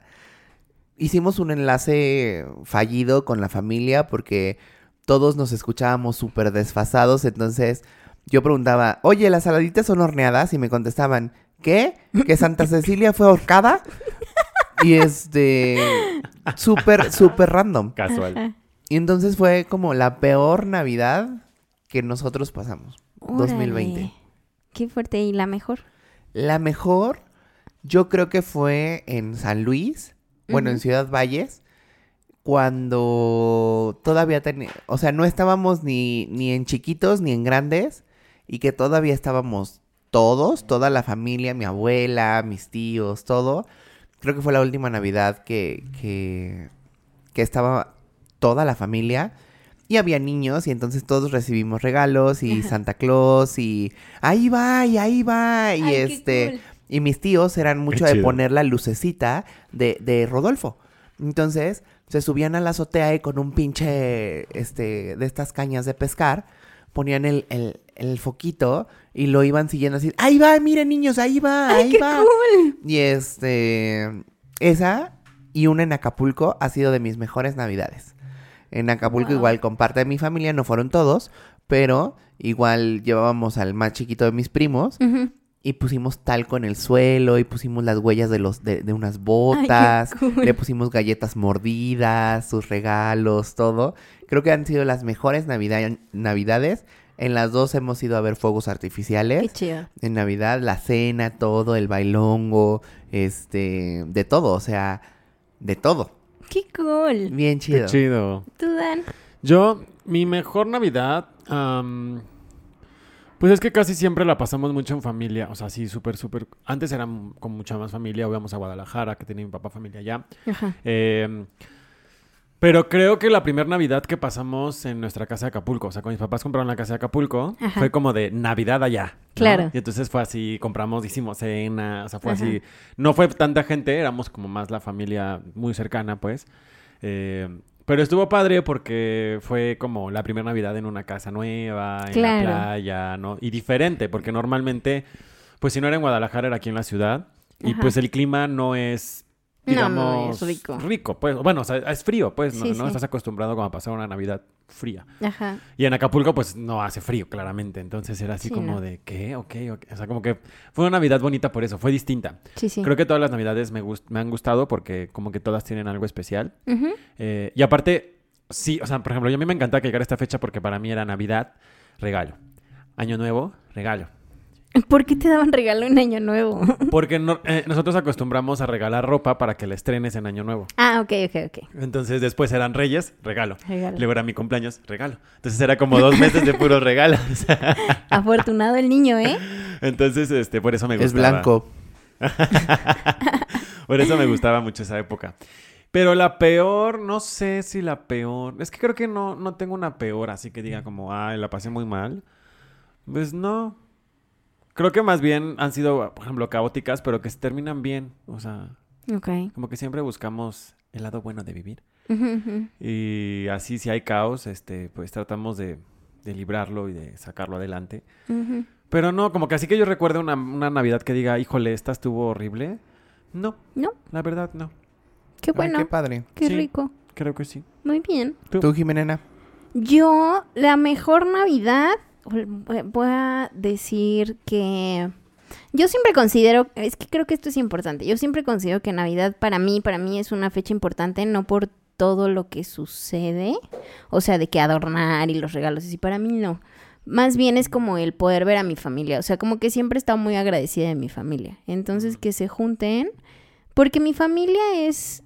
Speaker 2: Hicimos un enlace fallido con la familia porque todos nos escuchábamos súper desfasados. Entonces yo preguntaba, oye, ¿las saladitas son horneadas? Y me contestaban, ¿qué? ¿Que Santa Cecilia fue ahorcada? Y este, súper, súper random.
Speaker 1: Casual.
Speaker 2: Y entonces fue como la peor Navidad que nosotros pasamos. 2020.
Speaker 3: Órale. Qué fuerte. ¿Y la mejor?
Speaker 2: La mejor, yo creo que fue en San Luis, bueno, en. Ciudad Valles, cuando todavía tenía, o sea, no estábamos ni, ni en chiquitos ni en grandes, y que todavía estábamos todos, toda la familia, mi abuela, mis tíos, todo. Creo que fue la última Navidad que, que, que estaba toda la familia. Y había niños y entonces todos recibimos regalos y. Santa Claus y ahí va y ahí va y
Speaker 3: Ay, qué
Speaker 2: este
Speaker 3: cool.
Speaker 2: y mis tíos eran mucho de poner la lucecita de, de Rodolfo. Entonces se subían a la azotea y con un pinche este de estas cañas de pescar ponían el, el, el foquito y lo iban siguiendo así. Ahí va, miren niños, ahí va,
Speaker 3: ¡Ay,
Speaker 2: ahí
Speaker 3: qué
Speaker 2: va.
Speaker 3: cool!
Speaker 2: Y este, esa y una en Acapulco ha sido de mis mejores navidades. En Acapulco
Speaker 3: Wow.
Speaker 2: igual con parte de mi familia, no fueron todos, pero igual llevábamos al más chiquito de mis primos y pusimos talco en el suelo y pusimos las huellas de los de, de unas botas,
Speaker 3: cool.
Speaker 2: le pusimos galletas mordidas, sus regalos, todo. Creo que han sido las mejores navida- navidades. En las dos hemos ido a ver fuegos artificiales
Speaker 3: Qué chido.
Speaker 2: en Navidad, la cena, todo, el bailongo, este, de todo, o sea, de todo.
Speaker 3: Qué cool.
Speaker 2: Bien
Speaker 1: Qué
Speaker 2: chido.
Speaker 1: chido.
Speaker 3: ¿Tú, Dan?
Speaker 1: Yo, mi mejor Navidad, pues es que casi siempre la pasamos mucho en familia. O sea, sí, súper, súper. Antes era con mucha más familia. Íbamos a Guadalajara, que tenía mi papá familia allá.
Speaker 3: Ajá.
Speaker 1: Eh, pero creo que la primera Navidad que pasamos en nuestra casa de Acapulco, o sea, con mis papás compraron la casa de Acapulco,
Speaker 3: Ajá.
Speaker 1: fue como de Navidad allá. ¿no?
Speaker 3: Claro.
Speaker 1: Y entonces fue así, compramos, hicimos cena, o sea, fue
Speaker 3: Ajá.
Speaker 1: así. No fue tanta gente, éramos como más la familia muy cercana, pues. Eh, pero estuvo padre porque fue como la primera Navidad en una casa nueva, en
Speaker 3: Claro.
Speaker 1: la playa, ¿no? Y diferente, porque normalmente, pues si no era en Guadalajara, era aquí en la ciudad. Y
Speaker 3: Ajá.
Speaker 1: pues el clima no es, digamos,
Speaker 3: no, es rico.
Speaker 1: pues. Bueno, o sea, es frío, pues, ¿no?
Speaker 3: Sí,
Speaker 1: ¿no?
Speaker 3: sí.
Speaker 1: Estás acostumbrado como a pasar una Navidad fría.
Speaker 3: Ajá.
Speaker 1: Y en Acapulco, pues, no hace frío, claramente. Entonces era así
Speaker 3: Sí,
Speaker 1: como de, ¿qué? Ok, ok. O sea, como que fue una Navidad bonita por eso, fue distinta.
Speaker 3: Sí, sí.
Speaker 1: Creo que todas las Navidades me, gust- me han gustado porque como que todas tienen algo especial. Eh, y aparte, sí, o sea, por ejemplo, yo a mí me encanta que llegara esta fecha porque para mí era Navidad, regalo. Año Nuevo, regalo.
Speaker 3: ¿Por qué te daban regalo en Año Nuevo? [laughs]
Speaker 1: Porque no- eh, nosotros acostumbramos a regalar ropa para que la estrenes en Año Nuevo.
Speaker 3: ah, ok, ok, ok.
Speaker 1: Entonces después eran Reyes, regalo.
Speaker 3: Regalo.
Speaker 1: Luego era mi cumpleaños, regalo. Entonces era como dos meses de puros regalos. [laughs] [laughs]
Speaker 3: Afortunado el niño, ¿eh?
Speaker 1: Entonces, este, por eso me gustaba.
Speaker 2: Es blanco.
Speaker 1: Por eso me gustaba mucho esa época. Pero la peor, no sé si la peor. Es que creo que no, no tengo una peor, así que diga como, ay, la pasé muy mal. Pues no. Creo que más bien han sido, por ejemplo, caóticas, pero que se terminan bien. O sea,
Speaker 3: Ok.
Speaker 1: como que siempre buscamos el lado bueno de vivir. [laughs] Y así, si hay caos, este, pues tratamos de, de librarlo y de sacarlo adelante. Pero no, como que así que yo recuerdo una, una Navidad que diga, híjole, esta estuvo horrible. No,
Speaker 3: No,
Speaker 1: la verdad no.
Speaker 3: qué
Speaker 2: Ay,
Speaker 3: bueno,
Speaker 2: qué padre.
Speaker 3: qué
Speaker 1: Sí.
Speaker 3: rico.
Speaker 1: Creo que sí.
Speaker 3: Muy bien.
Speaker 2: ¿Tú, Jimena?
Speaker 3: Yo, la mejor Navidad, voy a decir que yo siempre considero, es que creo que esto es importante, yo siempre considero que Navidad para mí, para mí es una fecha importante, no por todo lo que sucede, o sea, de que adornar y los regalos, y para mí no. Más bien es como el poder ver a mi familia, o sea, como que siempre he estado muy agradecida de mi familia. Entonces, que se junten, porque mi familia es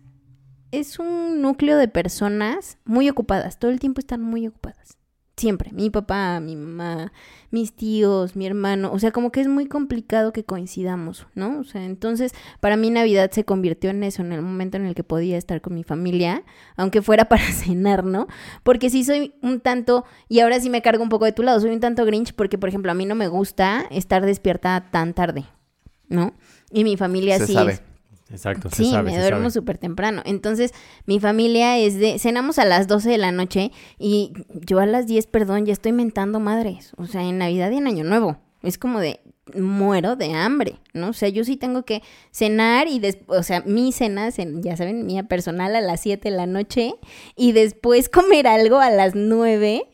Speaker 3: es un núcleo de personas muy ocupadas, todo el tiempo están muy ocupadas. Siempre, mi papá, mi mamá, mis tíos, mi hermano, o sea, como que es muy complicado que coincidamos, ¿no? O sea, entonces, para mí Navidad se convirtió en eso, en el momento en el que podía estar con mi familia, aunque fuera [laughs] para cenar, ¿no? Porque sí soy un tanto, y ahora sí me cargo un poco de tu lado, soy un tanto grinch porque, por ejemplo, a mí no me gusta estar despierta tan tarde, ¿no? Y mi familia
Speaker 2: Se
Speaker 3: sí
Speaker 2: sabe.
Speaker 3: es
Speaker 1: Exacto, se
Speaker 3: Sí,
Speaker 1: sabe,
Speaker 3: me
Speaker 1: se
Speaker 3: duermo súper temprano. Entonces, mi familia es de... Cenamos a las 12 de la noche y yo a las 10, perdón, ya estoy mentando madres. O sea, en Navidad y en Año Nuevo. Es como de... Muero de hambre, ¿no? O sea, yo sí tengo que cenar y después, o sea, mi cena, cen- ya saben, mía personal a las 7 de la noche y después [laughs] comer algo a las 9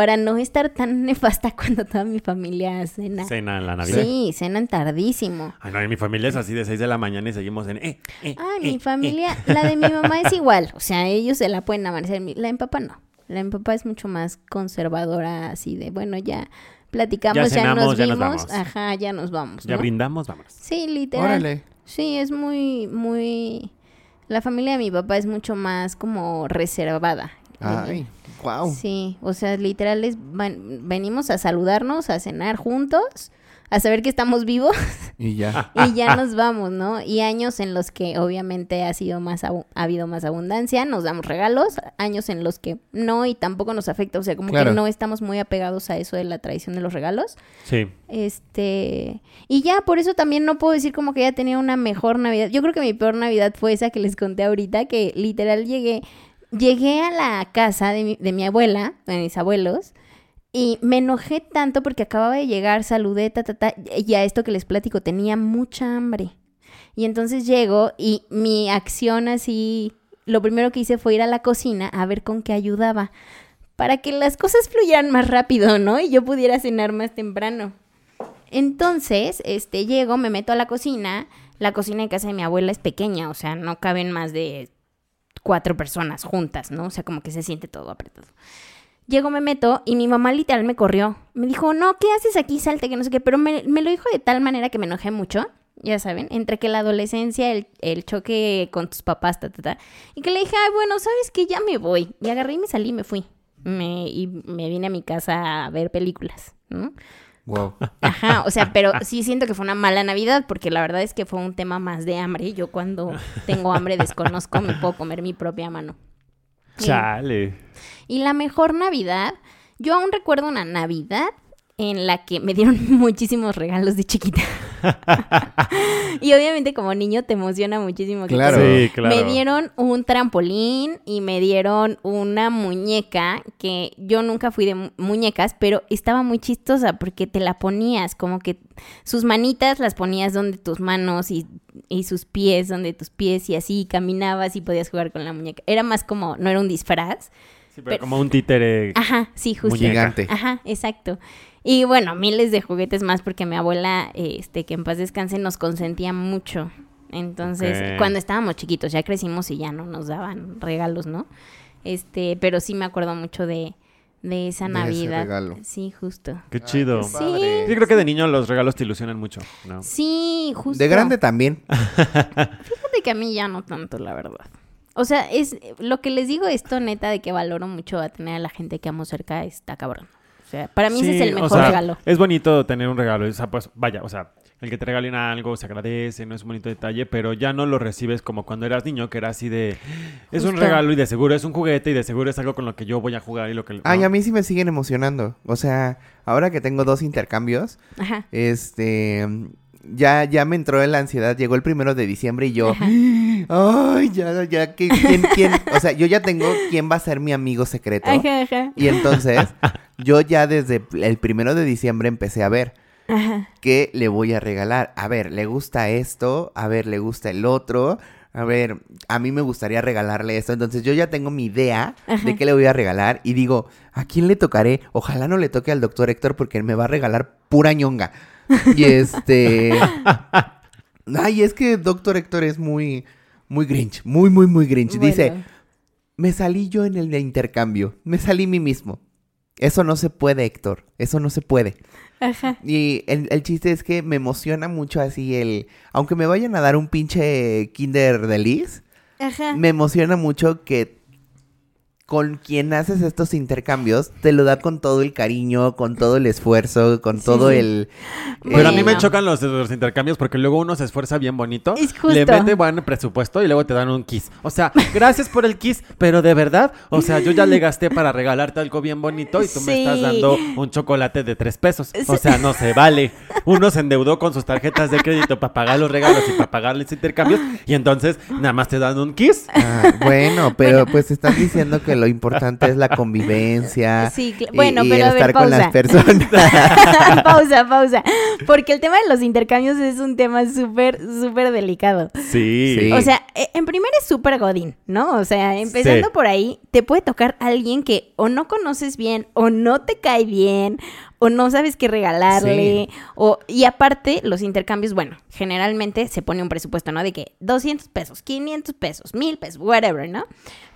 Speaker 3: para no estar tan [laughs] nefasta cuando toda mi familia cena.
Speaker 1: Cena en la Navidad.
Speaker 3: Sí, cenan tardísimo.
Speaker 1: Ay, no, en mi familia es así de 6 de la mañana y seguimos en... Eh, eh,
Speaker 3: Ah,
Speaker 1: eh,
Speaker 3: mi
Speaker 1: eh.
Speaker 3: familia, la de mi mamá es igual, o sea, ellos se la pueden amanecer, la de mi papá no. La de mi papá es mucho más conservadora, así de, bueno, ya platicamos, ya,
Speaker 1: cenamos,
Speaker 3: nos
Speaker 1: ya nos
Speaker 3: vimos,
Speaker 1: vamos.
Speaker 3: ajá, ya nos vamos,
Speaker 1: Ya brindamos, vámonos.
Speaker 3: Sí, literal.
Speaker 2: Órale.
Speaker 3: Sí, es muy, muy... La familia de mi papá es mucho más como reservada.
Speaker 2: Ay, wow.
Speaker 3: Sí, o sea, literal es, van- venimos a saludarnos, a cenar juntos, a saber que estamos vivos
Speaker 2: Y ya. [laughs]
Speaker 3: y ya nos vamos, ¿no? Y años en los que obviamente ha sido más abu- ha habido más abundancia, nos damos regalos, años en los que no y tampoco nos afecta, o sea, como
Speaker 2: Claro.
Speaker 3: que no estamos muy apegados a eso de la tradición de los regalos.
Speaker 1: Sí.
Speaker 3: Este, y ya por eso también no puedo decir como que haya tenido una mejor Navidad. Yo creo que mi peor Navidad fue esa que les conté ahorita, que literal llegué llegué a la casa de mi, abuela, de mis abuelos, y me enojé tanto porque acababa de llegar, saludé, ta, ta, ta, y a esto que les platico, tenía mucha hambre. Y entonces llego y mi acción así, lo primero que hice fue ir a la cocina a ver con qué ayudaba, para que las cosas fluyeran más rápido, ¿no? Y yo pudiera cenar más temprano. Entonces, este, llego, me meto a la cocina. La cocina de casa de mi abuela es pequeña, o sea, no caben más de cuatro personas juntas, ¿no? O sea, como que se siente todo apretado. Llego, me meto y mi mamá literal me corrió. Me dijo, no, ¿qué haces aquí? Salte, que no sé qué. Pero me, lo dijo de tal manera que me enojé mucho, ya saben, entre que la adolescencia, el, el choque con tus papás, ta, ta, ta. Y que le dije, ay, bueno, ¿sabes qué? Ya me voy. Y agarré y me salí y me fui. Me, y me vine a mi casa a ver películas, ¿no?
Speaker 2: Wow.
Speaker 3: Ajá, o sea, pero [laughs] sí siento que fue una mala Navidad porque la verdad es que fue un tema más de hambre. Yo cuando tengo hambre desconozco, me puedo comer mi propia mano. Y-
Speaker 1: Chale.
Speaker 3: Y la mejor Navidad, yo aún recuerdo una Navidad en la que me dieron [laughs] muchísimos regalos de chiquita. [laughs] y obviamente como niño te emociona muchísimo. que te
Speaker 2: Claro.
Speaker 1: Sí, claro.
Speaker 3: me dieron un trampolín y me dieron una muñeca que yo nunca fui de mu- muñecas, pero estaba muy chistosa porque te la ponías, como que sus manitas las ponías donde tus manos y, y sus pies donde tus pies y así caminabas y podías jugar con la muñeca. Era más como, no era un disfraz.
Speaker 1: Sí, pero
Speaker 3: Pero-
Speaker 1: como un títere.
Speaker 3: Ajá, sí, justo.
Speaker 2: Gigante.
Speaker 3: Ajá, exacto. Y bueno, miles de juguetes más porque mi abuela, este, que en paz descanse, nos consentía mucho. Entonces, cuando estábamos chiquitos, ya crecimos y ya no nos daban regalos, ¿no? Este, pero sí me acuerdo mucho de, de esa
Speaker 2: De ese
Speaker 3: regalo.
Speaker 2: regalo.
Speaker 3: Sí, justo.
Speaker 1: Qué chido.
Speaker 2: qué
Speaker 3: Sí.
Speaker 1: Yo creo que de niño los regalos te ilusionan mucho, ¿no?
Speaker 3: Sí, justo.
Speaker 2: De grande también. [laughs]
Speaker 3: Fíjate que a mí ya no tanto, la verdad. O sea, es lo que les digo esto neta de que valoro mucho a tener a la gente que amo cerca está cabrón. O sea, para mí ese es el
Speaker 1: o
Speaker 3: mejor
Speaker 1: sea,
Speaker 3: regalo.
Speaker 1: Es bonito tener un regalo. O sea, pues, vaya, o sea, el que te regalen algo se agradece, no es un bonito detalle, pero ya no lo recibes como cuando eras niño, que era así de. Es un regalo y de seguro es un juguete y de seguro es algo con lo que yo voy a jugar y lo que.
Speaker 2: Ay,
Speaker 1: ¿no?
Speaker 2: a mí sí me siguen emocionando. O sea, ahora que tengo dos intercambios,
Speaker 3: Ajá.
Speaker 2: este... Ya, ya me entró la ansiedad. Llegó el primero de diciembre y yo... [gasps] Ay, ya, ya, ¿quién, quién? O sea, yo ya tengo quién va a ser mi amigo secreto.
Speaker 3: Ajá, ajá.
Speaker 2: Y entonces, [laughs] yo ya desde el primero de diciembre empecé a ver
Speaker 3: Ajá.
Speaker 2: qué le voy a regalar. A ver, ¿le gusta esto? A ver, ¿le gusta el otro? A ver, a mí me gustaría regalarle esto. Entonces yo ya tengo mi idea
Speaker 3: Ajá.
Speaker 2: de qué le voy a regalar. Y digo, ¿a quién le tocaré? Ojalá no le toque al doctor Héctor porque me va a regalar pura ñonga. Y este... [laughs] Ay, es que doctor Héctor es muy, muy grinch. Muy, muy, muy grinch. Dice, me salí yo en el intercambio. Me salí mí mismo. Eso no se puede, Héctor. Eso no se puede.
Speaker 3: Ajá.
Speaker 2: Y el, el chiste es que me emociona mucho así el... Aunque me vayan a dar un pinche Kinder de Liz,
Speaker 3: Ajá.
Speaker 2: me emociona mucho que con quien haces estos intercambios te lo da con todo el cariño, con todo el esfuerzo, con
Speaker 3: Sí,
Speaker 2: todo el...
Speaker 1: Pero a mí me chocan los, los intercambios porque luego uno se esfuerza bien bonito,
Speaker 3: Es
Speaker 1: le mete buen presupuesto y luego te dan un kiss. O sea, gracias por el kiss, pero de verdad, o sea, yo ya le gasté para regalarte algo bien bonito y tú me estás dando un chocolate de tres pesos. O sea, no se vale. Uno se endeudó con sus tarjetas de crédito para pagar los regalos y para pagar los intercambios y entonces nada más te dan un kiss.
Speaker 2: Ah, bueno, pero pues estás diciendo que lo importante es la [laughs] convivencia.
Speaker 3: Sí,
Speaker 2: y-
Speaker 3: bueno,
Speaker 2: y
Speaker 3: pero
Speaker 2: el
Speaker 3: a ver,
Speaker 2: estar con las personas. [laughs] [laughs]
Speaker 3: pausa, pausa. Porque el tema de los intercambios es un tema súper, súper delicado.
Speaker 1: Sí.
Speaker 2: Sí.
Speaker 3: O sea, e- en primer es súper godín, ¿no? O sea, empezando
Speaker 1: Sí.
Speaker 3: por ahí, te puede tocar alguien que o no conoces bien, o no te cae bien, o no sabes qué regalarle, o y aparte los intercambios, bueno, generalmente se pone un presupuesto, ¿no? De que 200 pesos, 500 pesos, 1000 pesos, whatever, ¿no?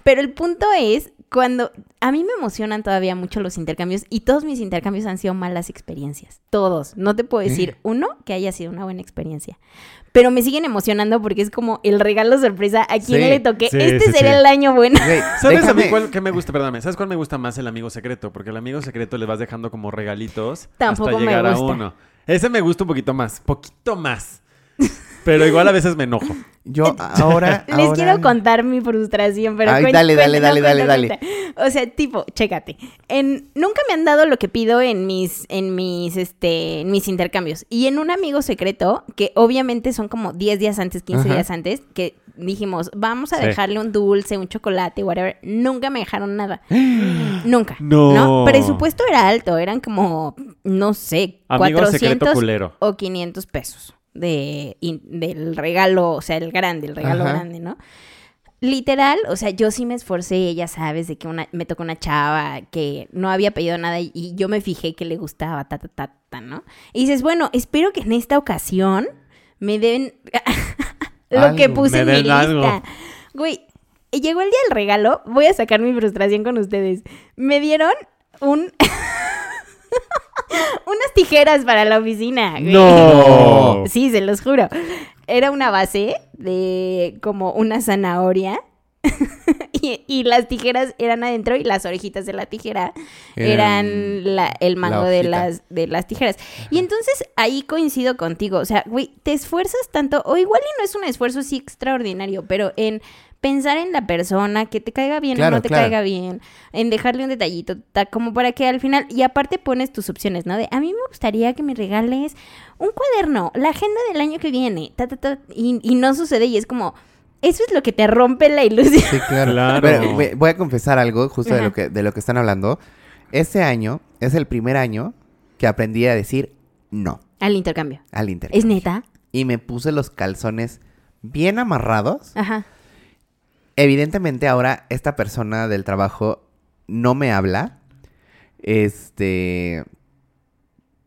Speaker 3: Pero el punto es cuando a mí me emocionan todavía mucho los intercambios y todos mis intercambios han sido malas experiencias, todos. No te puedo decir uno que haya sido una buena experiencia. Pero me siguen emocionando porque es como el regalo sorpresa a quien
Speaker 2: Sí,
Speaker 3: le toque.
Speaker 1: sí,
Speaker 3: este
Speaker 1: sí,
Speaker 3: será
Speaker 1: sí.
Speaker 3: el año bueno. [laughs]
Speaker 1: ¿Sabes a mí cuál que me gusta? Perdóname. ¿Sabes cuál me gusta más el amigo secreto? Porque el amigo secreto le vas dejando como regalitos
Speaker 3: Tampoco
Speaker 1: hasta
Speaker 3: me
Speaker 1: llegar a uno. Ese me gusta un poquito más, poquito más. Pero igual a veces me enojo.
Speaker 2: Yo [laughs] ahora...
Speaker 3: Les
Speaker 2: ahora-
Speaker 3: quiero contar mi frustración, pero
Speaker 2: Ay, dale, dale, dale,
Speaker 3: no,
Speaker 2: dale, dale.
Speaker 3: O sea, tipo, chécate. En, nunca me han dado lo que pido en mis, en mis, este, en mis intercambios. Y en un amigo secreto, que obviamente son como 10 días antes, 15
Speaker 2: Ajá.
Speaker 3: días antes, que dijimos, vamos a
Speaker 1: Sí.
Speaker 3: dejarle un dulce, un chocolate, whatever. Nunca me dejaron nada. [gasps] nunca.
Speaker 1: No.
Speaker 3: Presupuesto era alto, eran como, no sé,
Speaker 1: Amigo
Speaker 3: 400
Speaker 1: secreto culero.
Speaker 3: o 500 pesos de, in- del regalo, o sea, el grande, el regalo
Speaker 2: Ajá.
Speaker 3: grande, ¿no? Literal, o sea, yo sí me esforcé, ya sabes, de que una, me tocó una chava que no había pedido nada y, y yo me fijé que le gustaba, ta, ta, ta, ta, ¿no? Y dices, bueno, espero que en esta ocasión me den [laughs] lo que puse en mi lista.
Speaker 1: algo.
Speaker 3: Güey, llegó el día del regalo, voy a sacar mi frustración con ustedes. Me dieron un... [laughs] Unas tijeras para la oficina. güey.
Speaker 1: No.
Speaker 3: Sí, se los juro. Era una base de como una zanahoria. [laughs] y, y las tijeras eran adentro y las orejitas de la tijera eran,
Speaker 2: Eran
Speaker 3: la- el mango de las, de las tijeras. Y entonces ahí coincido contigo. O sea, güey, te esfuerzas tanto, o igual y no es un esfuerzo así extraordinario, pero en pensar en la persona, que te caiga bien
Speaker 2: Claro,
Speaker 3: o no te
Speaker 2: claro.
Speaker 3: caiga bien, en dejarle un detallito, ta- como para que al final, y aparte pones tus opciones, ¿no? De a mí me gustaría que me regales un cuaderno, la agenda del año que viene, ta, ta, ta, y, y no sucede, y es como, eso es lo que te rompe la ilusión.
Speaker 2: Sí, claro.
Speaker 1: Claro.
Speaker 2: Pero voy a confesar algo justo de lo, que, de lo que están hablando. Este año es el primer año que aprendí a decir no
Speaker 3: Al intercambio.
Speaker 2: al internet.
Speaker 3: ¿Es neta?
Speaker 2: Y me puse los calzones bien amarrados.
Speaker 3: Ajá.
Speaker 2: Evidentemente ahora esta persona del trabajo no me habla. Este...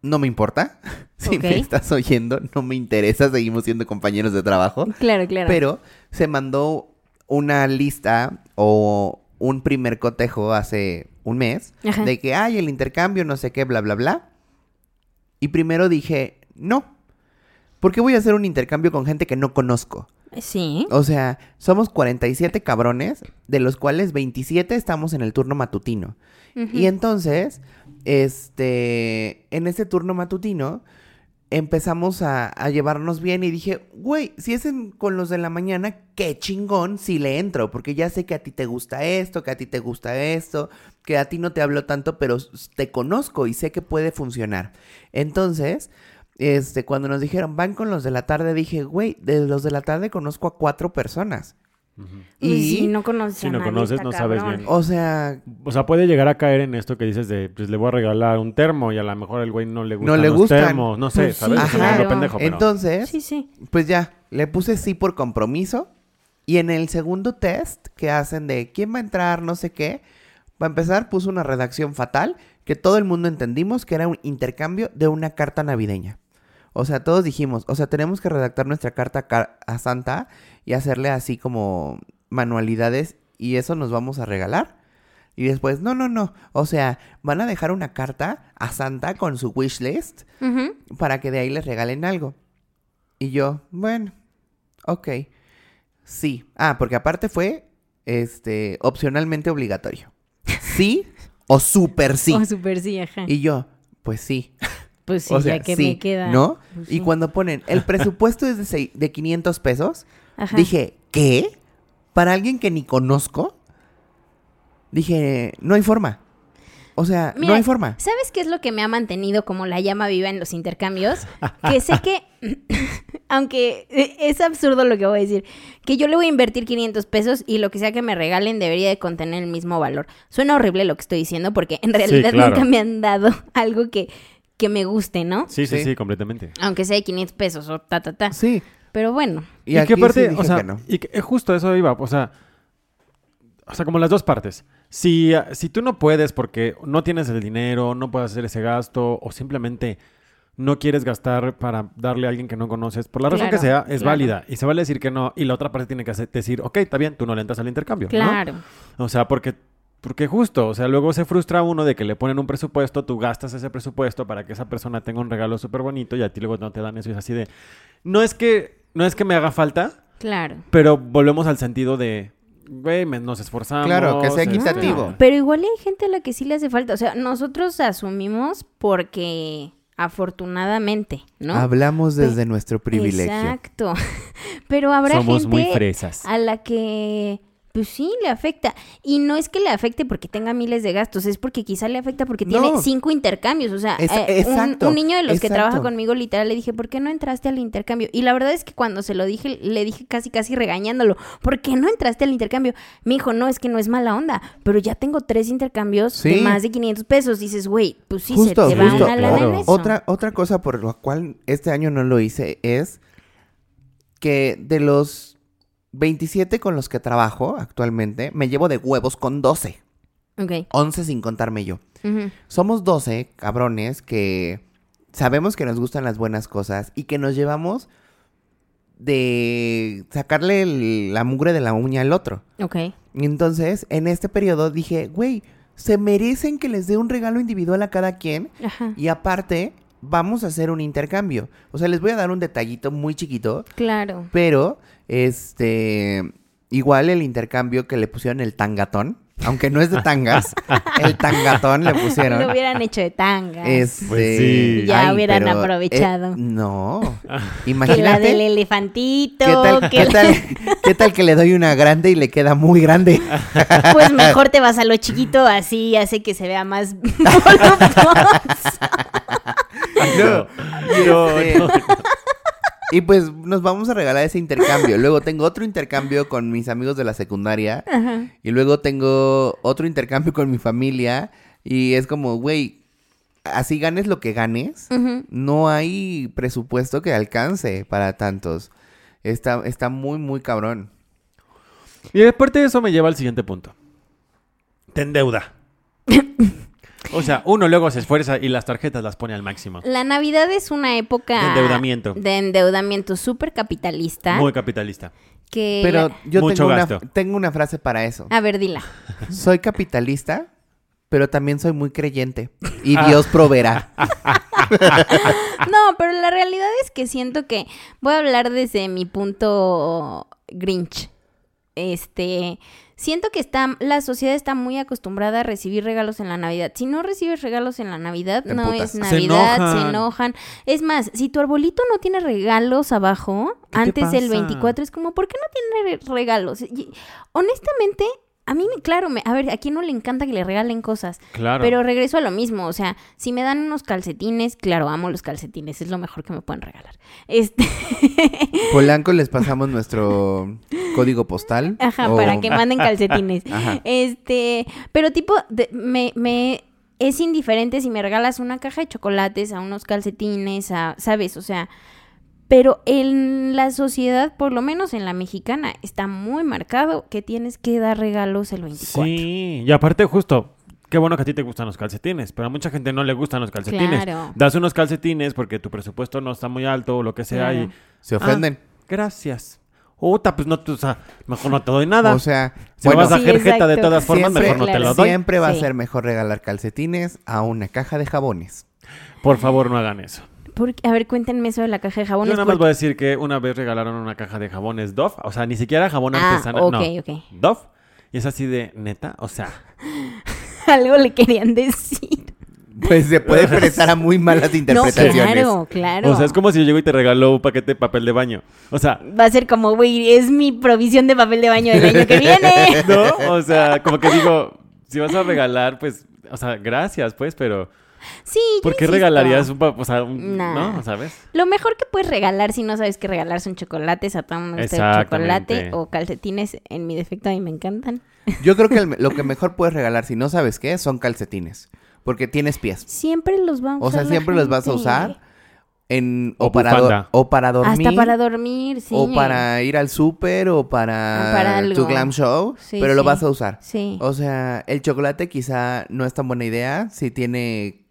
Speaker 2: No me importa. [laughs] Si me estás oyendo, no me interesa. Seguimos siendo compañeros de trabajo.
Speaker 3: Claro, claro.
Speaker 2: Pero se mandó una lista o un primer cotejo hace un mes
Speaker 3: Ajá.
Speaker 2: de que hay el intercambio, no sé qué, bla, bla, bla. Y primero dije, no. ¿Por qué voy a hacer un intercambio con gente que no conozco?
Speaker 3: Sí.
Speaker 2: O sea, somos 47 cabrones, de los cuales 27 estamos en el turno matutino. Y entonces, este, en ese turno matutino, empezamos a, llevarnos bien y dije, güey, si es con los de la mañana, qué chingón si le entro, porque ya sé que a ti te gusta esto, que a ti te gusta esto, que a ti no te hablo tanto, pero te conozco y sé que puede funcionar. Entonces, este, cuando nos dijeron, van con los de la tarde, dije, güey, de los de la tarde conozco a cuatro personas.
Speaker 3: Y
Speaker 2: Y,
Speaker 3: si no conoces
Speaker 1: Si
Speaker 3: a
Speaker 1: no
Speaker 3: nadie,
Speaker 1: conoces,
Speaker 3: está
Speaker 1: no sabes
Speaker 3: cabrón.
Speaker 1: bien.
Speaker 2: o sea,
Speaker 1: O sea, puede llegar a caer en esto que dices de, pues le voy a regalar un termo y a lo mejor el güey no le gustan
Speaker 2: le
Speaker 1: los
Speaker 2: gustan.
Speaker 1: termos. No sé,
Speaker 3: Pues
Speaker 1: ¿sabes?
Speaker 2: Claro.
Speaker 1: pendejo, pero-
Speaker 2: entonces,
Speaker 3: Sí, sí.
Speaker 2: pues ya, le puse sí por compromiso. Y en el segundo test que hacen de quién va a entrar, no sé qué, para empezar puse una redacción fatal que todo el mundo entendimos que era un intercambio de una carta navideña. O sea, todos dijimos, o sea, tenemos que redactar nuestra carta ca- a Santa y hacerle así como manualidades y eso nos vamos a regalar. Y después, no, no, no. O sea, van a dejar una carta a Santa con su wish list para que de ahí les regalen algo. Y yo, bueno, ok. Sí. Ah, porque aparte fue, este, opcionalmente obligatorio. Sí o súper sí. [laughs]
Speaker 3: Oh, súper sí, ajá.
Speaker 2: Y yo, pues sí.
Speaker 3: Pues sí,
Speaker 2: o sea,
Speaker 3: ya que
Speaker 2: sí,
Speaker 3: me queda.
Speaker 2: ¿no?
Speaker 3: Pues
Speaker 2: Y
Speaker 3: sí.
Speaker 2: cuando ponen, el presupuesto es de, sei- de 500 pesos,
Speaker 3: Ajá.
Speaker 2: dije, ¿qué? ¿Para alguien que ni conozco? Dije, no hay forma. O sea,
Speaker 3: Mira,
Speaker 2: no hay forma.
Speaker 3: ¿Sabes qué es lo que me ha mantenido como la llama viva en los intercambios? Que sé que, [laughs] aunque es absurdo lo que voy a decir, que yo le voy a invertir 500 pesos y lo que sea que me regalen debería de contener el mismo valor. Suena horrible lo que estoy diciendo porque en realidad
Speaker 1: claro.
Speaker 3: nunca me han dado [laughs] algo que, que me guste, ¿no?
Speaker 1: Sí, sí,
Speaker 2: Sí.
Speaker 1: sí, completamente.
Speaker 3: Aunque sea de 500 pesos o ta, ta, ta.
Speaker 2: Sí.
Speaker 3: Pero bueno,
Speaker 2: Y,
Speaker 1: Y,
Speaker 2: aquí
Speaker 1: que aparte,
Speaker 2: sí dije
Speaker 1: o sea,
Speaker 2: que no.
Speaker 1: y que eh, justo eso iba, o sea, o sea, como las dos partes. Si, si tú no puedes porque no tienes el dinero, no puedes hacer ese gasto o simplemente no quieres gastar para darle a alguien que no conoces, por la razón que sea, es
Speaker 3: claro.
Speaker 1: válida. Y se vale decir que no y la otra parte tiene que hacer- decir, ok, está bien, tú no le entras al intercambio. ¿no?
Speaker 3: claro.
Speaker 1: O sea, porque, porque justo, o sea, luego se frustra uno de que le ponen un presupuesto, tú gastas ese presupuesto para que esa persona tenga un regalo súper bonito y a ti luego no te dan eso y es así de... No es que, no es que me haga falta,
Speaker 3: Claro.
Speaker 1: pero volvemos al sentido de, güey, nos esforzamos.
Speaker 2: Claro, que sea
Speaker 1: este,
Speaker 2: equitativo.
Speaker 3: Pero igual hay gente a la que sí le hace falta. O sea, nosotros asumimos porque afortunadamente, ¿no?
Speaker 2: Hablamos desde nuestro privilegio.
Speaker 3: Exacto. [laughs] Pero habrá
Speaker 1: Somos
Speaker 3: gente
Speaker 1: muy fresas.
Speaker 3: a la que pues sí le afecta. Y no es que le afecte porque tenga miles de gastos, es porque quizá le afecta porque tiene cinco intercambios. O sea,
Speaker 2: Es-
Speaker 3: eh, un-
Speaker 2: exacto,
Speaker 3: un, niño de los que trabaja conmigo literal le dije, ¿por qué no entraste al intercambio? Y la verdad es que cuando se lo dije, le dije casi casi regañándolo, ¿por qué no entraste al intercambio? Me dijo, no, es que no es mala onda, pero ya tengo tres intercambios de más de 500 pesos. Dices, güey, pues sí,
Speaker 2: Justo,
Speaker 3: se te va
Speaker 2: justo.
Speaker 3: una lana en
Speaker 1: Claro.
Speaker 3: eso.
Speaker 2: Otra, otra cosa por la cual este año no lo hice es que de los 27 con los que trabajo actualmente, me llevo de huevos con 12.
Speaker 3: Ok.
Speaker 2: 11 sin contarme yo. Somos 12 cabrones que sabemos que nos gustan las buenas cosas y que nos llevamos de sacarle el- la mugre de la uña al otro.
Speaker 3: Ok.
Speaker 2: Entonces, en este periodo dije, güey, se merecen que les dé un regalo individual a cada quien
Speaker 3: Ajá.
Speaker 2: y aparte vamos a hacer un intercambio. O sea, les voy a dar un detallito muy chiquito,
Speaker 3: Claro.
Speaker 2: pero este igual el intercambio que le pusieron el tangatón, aunque no es de tangas, el tangatón le pusieron.
Speaker 3: Lo hubieran hecho de tanga.
Speaker 2: Este,
Speaker 1: Pues sí.
Speaker 3: Ya hubieran
Speaker 2: pero,
Speaker 3: aprovechado.
Speaker 2: eh, no. [laughs]
Speaker 3: Que la del
Speaker 2: Imagínate.
Speaker 3: elefantito.
Speaker 2: ¿Qué tal,
Speaker 3: que
Speaker 2: qué,
Speaker 3: la-
Speaker 2: tal, [laughs] ¿Qué tal que le doy una grande y le queda muy grande?
Speaker 3: Pues mejor te vas a lo [laughs] chiquito, así hace que se vea más voluptuoso.
Speaker 1: No, no,
Speaker 2: Este,
Speaker 1: no.
Speaker 2: Y pues nos vamos a regalar ese intercambio. Luego tengo otro intercambio con mis amigos de la secundaria.
Speaker 3: Ajá.
Speaker 2: Y luego tengo otro intercambio con mi familia. Y es como, güey, así ganes lo que ganes. No hay presupuesto que alcance para tantos. Está, está muy, muy cabrón.
Speaker 1: Y aparte de eso me lleva al siguiente punto. Te endeuda. [laughs] O sea, uno luego se esfuerza y las tarjetas las pone al máximo.
Speaker 3: La Navidad es una época...
Speaker 1: De endeudamiento.
Speaker 3: De endeudamiento súper capitalista.
Speaker 1: Muy capitalista.
Speaker 3: que
Speaker 2: Pero
Speaker 3: la-
Speaker 2: yo
Speaker 1: Mucho
Speaker 2: tengo una,
Speaker 1: gasto.
Speaker 2: tengo una frase para eso.
Speaker 3: A ver, dila. [laughs]
Speaker 2: Soy capitalista, pero también soy muy creyente. Y
Speaker 1: Ah.
Speaker 2: Dios proveerá. [laughs]
Speaker 3: No, pero la realidad es que siento que voy a hablar desde mi punto Grinch. Este, siento que está la sociedad está muy acostumbrada a recibir regalos en la Navidad. Si no recibes regalos en la Navidad,
Speaker 2: Te
Speaker 3: no es Navidad, se
Speaker 1: enojan.
Speaker 3: enojan. Es más, si tu arbolito no tiene regalos abajo
Speaker 1: ¿Qué te
Speaker 3: antes del
Speaker 1: pasa?
Speaker 3: 24 es como, ¿por qué no tiene re- regalos? Y- honestamente, a mí, me- claro, me, a ver, a quién no le encanta que le regalen cosas.
Speaker 1: Claro.
Speaker 3: Pero regreso a lo mismo, o sea, si me dan unos calcetines, claro, amo los calcetines, es lo mejor que me pueden regalar. Este, [laughs]
Speaker 2: Polanco les pasamos nuestro código postal.
Speaker 3: ajá,
Speaker 2: o-
Speaker 3: para que manden [laughs] calcetines.
Speaker 2: Ajá.
Speaker 3: Este, pero tipo, de- me, me es indiferente si me regalas una caja de chocolates, a unos calcetines, a, ¿sabes? O sea, pero en la sociedad, por lo menos en la mexicana, está muy marcado que tienes que dar regalos el 24.
Speaker 1: Sí, y aparte justo, qué bueno que a ti te gustan los calcetines, pero a mucha gente no le gustan los calcetines.
Speaker 3: Claro.
Speaker 1: Das unos calcetines porque tu presupuesto no está muy alto o lo que sea
Speaker 3: Claro.
Speaker 1: y...
Speaker 2: Se ofenden.
Speaker 1: "Ah, gracias. Uta, pues no, te- o sea, mejor no te doy nada.
Speaker 2: O sea,
Speaker 1: si
Speaker 2: bueno,
Speaker 1: vas a
Speaker 3: Sí,
Speaker 1: hacer jeta de todas formas,
Speaker 2: Siempre-
Speaker 1: mejor no te lo doy.
Speaker 2: siempre va
Speaker 3: Sí.
Speaker 2: a ser mejor regalar calcetines a una caja de jabones.
Speaker 1: Por favor, no hagan eso.
Speaker 3: Porque- a ver, cuéntenme eso de la caja de
Speaker 1: Yo
Speaker 3: jabones.
Speaker 1: nada más
Speaker 3: porque-
Speaker 1: voy a decir que una vez regalaron una caja de jabones Dove, o sea, ni siquiera jabón
Speaker 3: Ah,
Speaker 1: artesanal,
Speaker 3: ok,
Speaker 1: no.
Speaker 3: ok.
Speaker 1: Dove. Y es así de neta, o sea, [laughs]
Speaker 3: Algo le querían decir.
Speaker 2: Pues se puede [laughs] prestar a muy malas
Speaker 3: No,
Speaker 2: interpretaciones.
Speaker 3: claro, claro.
Speaker 1: o sea, es como si yo llego y te regalo un paquete de papel de baño. O sea,
Speaker 3: Va a ser como, güey, es mi provisión de papel de baño del año que viene. [laughs]
Speaker 1: ¿no? O sea, como que digo, si vas a regalar, pues, o sea, gracias, pues, pero
Speaker 3: Sí, yo
Speaker 1: ¿por qué
Speaker 3: insisto.
Speaker 1: regalarías un o sea, un-
Speaker 3: Nah.
Speaker 1: no, ¿sabes?
Speaker 3: Lo mejor que puedes regalar si no sabes qué regalar son chocolates. A todo mundo chocolate o calcetines. En mi defecto a mí me encantan. [laughs]
Speaker 2: Yo creo que el- lo que mejor puedes regalar si no sabes qué son calcetines. Porque tienes pies.
Speaker 3: Siempre los va a usar
Speaker 2: O sea, siempre los vas a usar en, o,
Speaker 1: O
Speaker 2: para do- o para dormir.
Speaker 3: Hasta para dormir, sí.
Speaker 2: O para ir al súper o para, tu glam show.
Speaker 3: Sí,
Speaker 2: pero lo vas a usar.
Speaker 3: Sí.
Speaker 2: O sea, el chocolate quizá no es tan buena idea si tiene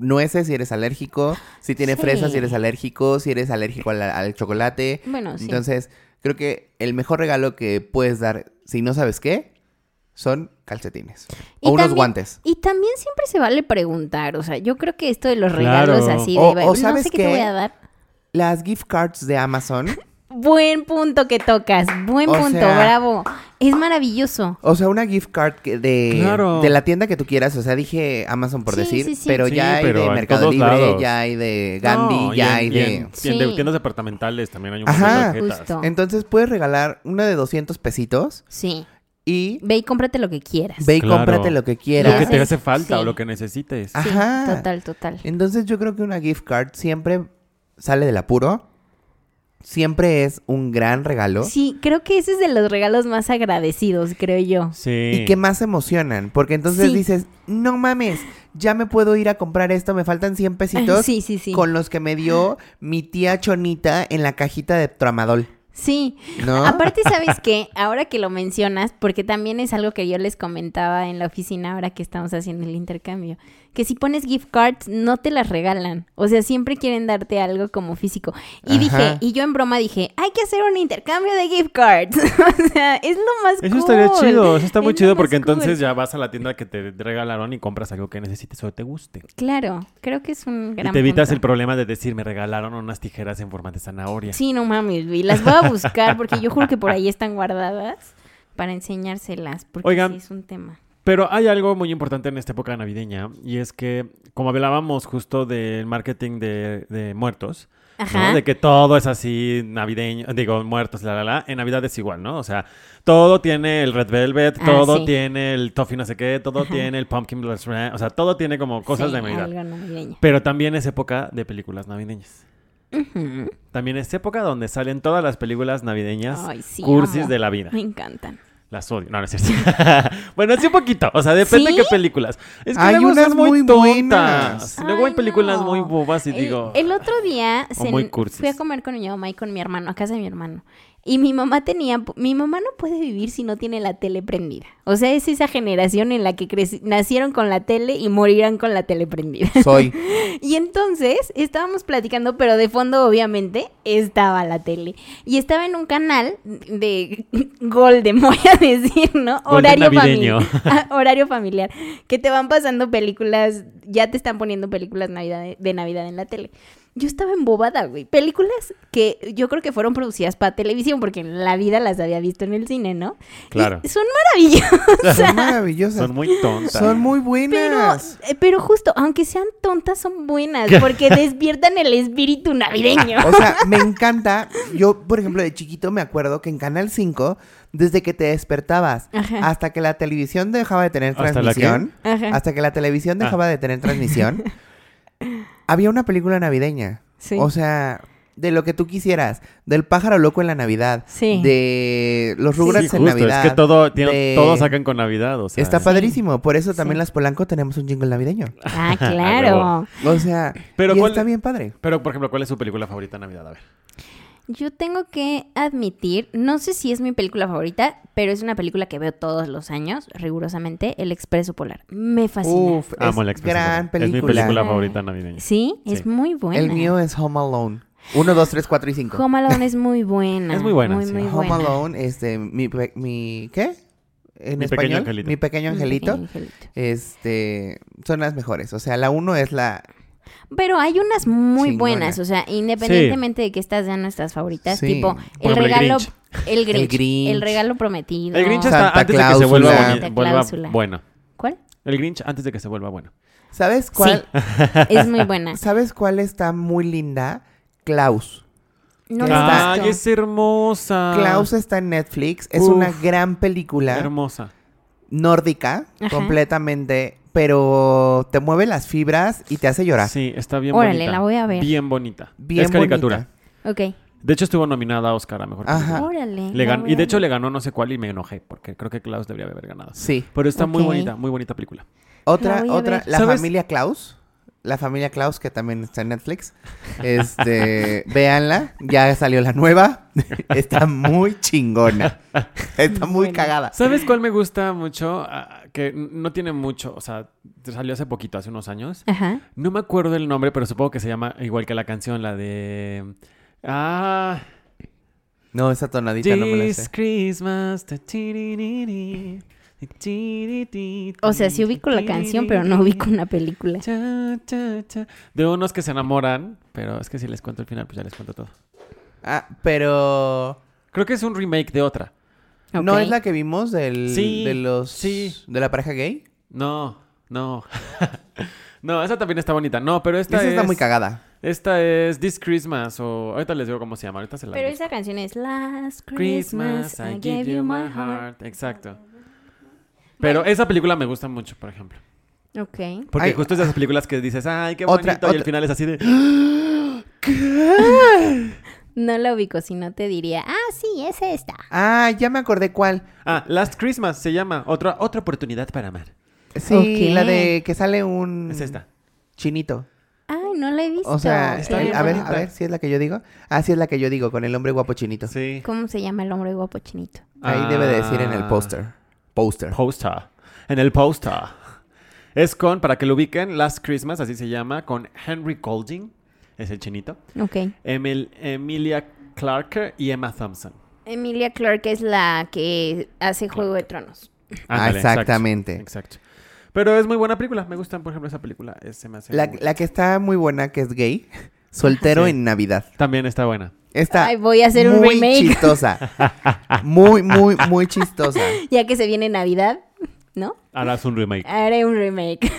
Speaker 2: nueces si eres alérgico, si tiene
Speaker 3: Sí.
Speaker 2: fresas si eres alérgico, si eres alérgico al, al chocolate.
Speaker 3: Bueno, sí.
Speaker 2: Entonces, creo que el mejor regalo que puedes dar si no sabes qué son calcetines
Speaker 3: Y
Speaker 2: o unos guantes.
Speaker 3: Y también siempre se vale preguntar, o sea, yo creo que esto de los
Speaker 1: Claro.
Speaker 3: regalos así de,
Speaker 2: O- o
Speaker 3: no
Speaker 2: ¿sabes
Speaker 3: sé qué, te
Speaker 2: qué?
Speaker 3: voy a dar.
Speaker 2: Las gift cards de Amazon, [laughs]
Speaker 3: Buen punto que tocas, buen
Speaker 2: O
Speaker 3: punto,
Speaker 2: sea-
Speaker 3: bravo. Es maravilloso.
Speaker 2: o sea, una gift card que de,
Speaker 1: Claro.
Speaker 2: de la tienda que tú quieras, o sea, dije Amazon por
Speaker 3: Sí,
Speaker 2: decir,
Speaker 3: sí, sí.
Speaker 2: pero
Speaker 1: Sí,
Speaker 2: ya hay
Speaker 1: pero
Speaker 2: de Mercado Libre,
Speaker 1: lados.
Speaker 2: ya hay de Gandhi,
Speaker 1: No,
Speaker 2: ya
Speaker 1: en-
Speaker 2: hay
Speaker 1: y
Speaker 2: de...
Speaker 1: en- y en
Speaker 3: Sí.
Speaker 1: de tiendas departamentales también hay un
Speaker 2: Ajá.
Speaker 1: de.
Speaker 3: Justo.
Speaker 2: Entonces puedes regalar una de 200 pesitos
Speaker 3: Sí.
Speaker 2: y
Speaker 3: Ve y cómprate lo que quieras.
Speaker 2: ve y
Speaker 1: Claro.
Speaker 2: cómprate lo que
Speaker 1: Lo que
Speaker 2: quieras.
Speaker 1: te hace falta
Speaker 3: Sí.
Speaker 1: o lo que necesites.
Speaker 3: Sí,
Speaker 2: Ajá.
Speaker 3: total, total.
Speaker 2: Entonces yo creo que una gift card siempre sale del apuro. Siempre es un gran regalo.
Speaker 3: Sí, creo que ese es de los regalos más agradecidos, creo yo.
Speaker 1: Sí.
Speaker 2: Y que más emocionan. Porque entonces
Speaker 3: Sí.
Speaker 2: dices, no mames, ya me puedo ir a comprar esto, me faltan 100 [laughs] pesitos
Speaker 3: Sí, sí, sí.
Speaker 2: con los que me dio mi tía Chonita en la cajita de tramadol.
Speaker 3: Sí.
Speaker 2: ¿No?
Speaker 3: Aparte, ¿sabes [laughs] qué? Ahora que lo mencionas, porque también es algo que yo les comentaba en la oficina ahora que estamos haciendo el intercambio, que si pones gift cards no te las regalan, o sea, siempre quieren darte algo como físico. Y
Speaker 2: Ajá.
Speaker 3: dije, y yo en broma dije, hay que hacer un intercambio de gift cards. [laughs] o sea, es lo más
Speaker 1: Eso
Speaker 3: cool.
Speaker 1: estaría chido, eso está muy
Speaker 3: Es
Speaker 1: chido porque
Speaker 3: cool.
Speaker 1: entonces ya vas a la tienda que te regalaron y compras algo que necesites o te guste.
Speaker 3: Claro, creo que es un gran
Speaker 1: y te evitas
Speaker 3: punto.
Speaker 1: el problema de decir, me regalaron unas tijeras en forma de zanahoria.
Speaker 3: Sí, no mames, güey. Las voy a buscar porque yo juro que por ahí están guardadas para enseñárselas. Porque
Speaker 1: Oigan,
Speaker 3: sí es un tema.
Speaker 1: Pero hay algo muy importante en esta época navideña y es que, como hablábamos justo del marketing de, de muertos, ¿no? De que todo es así navideño, digo, muertos, la, la, la, en Navidad es igual, ¿no? O sea, todo tiene el Red Velvet,
Speaker 3: Ah,
Speaker 1: todo
Speaker 3: sí.
Speaker 1: tiene el toffee no sé qué, todo
Speaker 3: Ajá.
Speaker 1: tiene el pumpkin ranch, o sea, todo tiene como cosas
Speaker 3: Sí,
Speaker 1: de Navidad.
Speaker 3: algo navideño.
Speaker 1: Pero también es época de películas navideñas. También es época donde salen todas las películas navideñas
Speaker 3: Ay, sí,
Speaker 1: cursis de la vida.
Speaker 3: Me encantan.
Speaker 1: Las odio. No, no es cierto. [laughs] bueno, sí un poquito. O sea, depende
Speaker 3: ¿Sí?
Speaker 1: qué películas. Es que
Speaker 2: Hay
Speaker 1: luego
Speaker 2: unas
Speaker 1: muy,
Speaker 2: muy
Speaker 1: tontas.
Speaker 2: buenas.
Speaker 1: Luego hay
Speaker 3: Ay,
Speaker 1: películas
Speaker 3: no.
Speaker 1: muy bobas y
Speaker 3: El-
Speaker 1: digo...
Speaker 3: El, otro día se-
Speaker 1: muy
Speaker 3: fui a comer con mi mamá y con mi hermano, a casa de mi hermano. Y mi mamá tenía, mi mamá no puede vivir si no tiene la tele prendida. O sea, es esa generación en la que nacieron con la tele y morirán con la tele prendida.
Speaker 2: Soy. [laughs]
Speaker 3: Y entonces estábamos platicando, pero de fondo obviamente estaba la tele. Y estaba en un canal de [laughs] Golden, [laughs] voy a decir, ¿no?
Speaker 1: Golden
Speaker 3: Horario familiar. Horario familiar. Que te van pasando películas, ya te están poniendo películas Navidad, de Navidad en la tele. Yo estaba embobada, güey. Películas que yo creo que fueron producidas para televisión, porque en la vida las había visto en el cine, ¿no? Y
Speaker 1: Claro.
Speaker 3: son maravillosas.
Speaker 2: Son [laughs] maravillosas.
Speaker 1: Son muy tontas.
Speaker 2: Son muy buenas.
Speaker 3: eh, pero justo, aunque sean tontas, son buenas, [laughs] porque despiertan el espíritu navideño.
Speaker 2: O sea, me encanta. Yo, por ejemplo, de chiquito me acuerdo que en Canal 5, desde que te despertabas
Speaker 3: Ajá.
Speaker 2: hasta que la televisión dejaba de tener
Speaker 1: ¿Hasta la qué?
Speaker 2: transmisión, hasta que la televisión
Speaker 1: Ah.
Speaker 2: dejaba de tener transmisión, [laughs] había una película navideña.
Speaker 3: Sí.
Speaker 2: O sea, de lo que tú quisieras, del pájaro loco en la Navidad,
Speaker 3: Sí.
Speaker 2: de los. Rugrats
Speaker 1: Sí,
Speaker 2: en
Speaker 1: justo,
Speaker 2: Navidad.
Speaker 1: es que todo, tiene-
Speaker 2: de-
Speaker 1: todo sacan con Navidad, o sea.
Speaker 2: Está padrísimo, por eso también
Speaker 3: Sí.
Speaker 2: las Polanco tenemos un jingle navideño.
Speaker 3: Ah, claro. [laughs]
Speaker 2: O sea,
Speaker 1: Pero
Speaker 2: y
Speaker 1: ¿cuál-
Speaker 2: está bien padre.
Speaker 1: Pero, por ejemplo, ¿cuál es su película favorita de Navidad? A ver.
Speaker 3: Yo tengo que admitir, no sé si es mi película favorita, pero es una película que veo todos los años, rigurosamente, El Expreso Polar. Me fascina.
Speaker 2: Uf,
Speaker 1: Amo
Speaker 2: es
Speaker 1: la expresión.
Speaker 2: gran
Speaker 1: Es mi
Speaker 2: película.
Speaker 1: favorita navideña.
Speaker 3: Sí, es
Speaker 1: Sí.
Speaker 3: muy buena.
Speaker 2: El mío es Home Alone. Uno, dos, tres, cuatro y cinco.
Speaker 3: Home Alone es muy buena.
Speaker 1: Es muy buena,
Speaker 3: Muy,
Speaker 1: sí.
Speaker 3: muy
Speaker 2: Home
Speaker 3: buena.
Speaker 2: Alone, este, mi, pe- mi, ¿qué? En
Speaker 1: Mi pequeño
Speaker 2: español,
Speaker 1: angelito.
Speaker 2: mi
Speaker 3: Mi pequeño angelito.
Speaker 2: este, son las mejores. O sea, la uno es la,
Speaker 3: Pero hay unas muy
Speaker 2: Chingona.
Speaker 3: buenas, o sea, independientemente de que estas sean nuestras favoritas,
Speaker 2: Sí.
Speaker 3: tipo
Speaker 1: Por
Speaker 3: el
Speaker 1: ejemplo, el
Speaker 3: regalo,
Speaker 1: Grinch.
Speaker 3: el Grinch, el
Speaker 2: Grinch.
Speaker 3: regalo prometido.
Speaker 1: El Grinch
Speaker 2: Santa
Speaker 1: antes de que se vuelva,
Speaker 3: Santa
Speaker 1: vuelva
Speaker 3: Cláusula.
Speaker 1: bueno.
Speaker 3: ¿Cuál?
Speaker 1: El Grinch antes de que se vuelva bueno.
Speaker 2: ¿sabes cuál? [laughs]
Speaker 3: Es muy buena.
Speaker 2: ¿Sabes cuál está muy linda? Klaus.
Speaker 3: No
Speaker 2: está-
Speaker 1: Ay, es hermosa.
Speaker 2: Klaus está en Netflix, es
Speaker 1: Uf.
Speaker 2: una gran película
Speaker 1: Hermosa.
Speaker 2: nórdica,
Speaker 3: Ajá.
Speaker 2: completamente, pero te mueve las fibras y te hace llorar.
Speaker 1: Sí, está bien
Speaker 3: Órale,
Speaker 1: bonita.
Speaker 3: la voy a ver.
Speaker 1: Bien bonita.
Speaker 2: Bien
Speaker 1: es caricatura.
Speaker 2: bonita.
Speaker 3: Ok.
Speaker 1: De hecho, estuvo nominada a Oscar a Mejor
Speaker 2: Ajá.
Speaker 1: Película.
Speaker 3: Órale.
Speaker 1: Le gan- y de hecho le ganó no sé cuál y me enojé, porque creo que Klaus debería haber ganado.
Speaker 2: Sí.
Speaker 1: Pero está muy bonita, muy bonita película.
Speaker 2: Otra,
Speaker 3: La
Speaker 2: otra, la
Speaker 1: ¿Sabes?
Speaker 2: familia Klaus. La familia Klaus, que también está en Netflix. Este, [laughs] véanla, ya salió la nueva. [laughs] Está muy chingona. Está muy cagada.
Speaker 1: ¿Sabes cuál me gusta mucho? Que no tiene mucho, o sea, salió hace poquito, hace unos años.
Speaker 3: Ajá.
Speaker 1: No me acuerdo el nombre, pero supongo que se llama igual que la canción, la de... Ah,
Speaker 2: No, esa tonadita no me la sé.
Speaker 1: Christmas.
Speaker 3: O sea, sí ubico la canción, pero no ubico una película.
Speaker 1: Cha, cha, cha. De unos que se enamoran, pero es que si les cuento el final, pues ya les cuento todo.
Speaker 2: Ah, pero
Speaker 1: Creo que es un remake de otra.
Speaker 2: ¿No es la que vimos del,
Speaker 1: Sí,
Speaker 2: de los
Speaker 1: sí.
Speaker 2: de la pareja gay?
Speaker 1: No, no. [laughs] no, esa también está bonita. No, pero esta
Speaker 2: Esa
Speaker 1: es...
Speaker 2: está muy cagada.
Speaker 1: Esta es This Christmas o... Ahorita les digo cómo se llama. Ahorita se la
Speaker 3: Pero
Speaker 1: busco.
Speaker 3: esa canción es Last Christmas,
Speaker 1: Christmas, I give you my
Speaker 3: heart.
Speaker 1: heart. Exacto. Pero esa película me gusta mucho, por ejemplo.
Speaker 3: Ok.
Speaker 1: Porque
Speaker 2: Ay,
Speaker 1: justo es de esas películas que dices, ay, qué
Speaker 2: Otra-
Speaker 1: bonito. Y
Speaker 2: otra-
Speaker 1: al final es así de... [gasps] [laughs]
Speaker 3: No la ubico, si no te diría, ah, sí, es esta.
Speaker 2: Ah, ya me acordé cuál.
Speaker 1: Ah, Last Christmas se llama. Otra, otra oportunidad para amar.
Speaker 2: Sí, la de que sale un
Speaker 1: Es esta.
Speaker 2: chinito.
Speaker 3: Ay, no la he visto.
Speaker 2: O sea,
Speaker 1: Está
Speaker 2: a
Speaker 1: bien
Speaker 2: ver, a ver, si es la que yo digo. Ah, sí es la que yo digo, con el hombre guapo chinito.
Speaker 1: Sí.
Speaker 3: ¿Cómo se llama el hombre guapo chinito?
Speaker 2: Ahí debe de decir en el
Speaker 1: Ah.
Speaker 2: póster. Póster.
Speaker 1: Poster. En el poster. Es con, para que lo ubiquen, Last Christmas, así se llama, con Henry Golding, es el chinito,
Speaker 3: Ok.
Speaker 1: Emil- Emilia Clarke y Emma Thompson.
Speaker 3: Emilia Clarke es la que hace Juego de Tronos.
Speaker 1: Ándale,
Speaker 2: exactamente.
Speaker 1: Exacto, exacto. Pero es muy buena película. Me gusta, por ejemplo, esa película. Es- se me hace
Speaker 2: La, la que está muy buena, que es gay. [laughs] Soltero
Speaker 1: Sí.
Speaker 2: en Navidad.
Speaker 1: También está buena.
Speaker 2: Está
Speaker 3: Ay, voy a hacer un
Speaker 2: muy
Speaker 3: remake.
Speaker 2: chistosa. [laughs] Muy, muy, muy chistosa. [laughs]
Speaker 3: Ya que se viene Navidad, ¿no?
Speaker 1: Harás un remake.
Speaker 3: Haré un remake.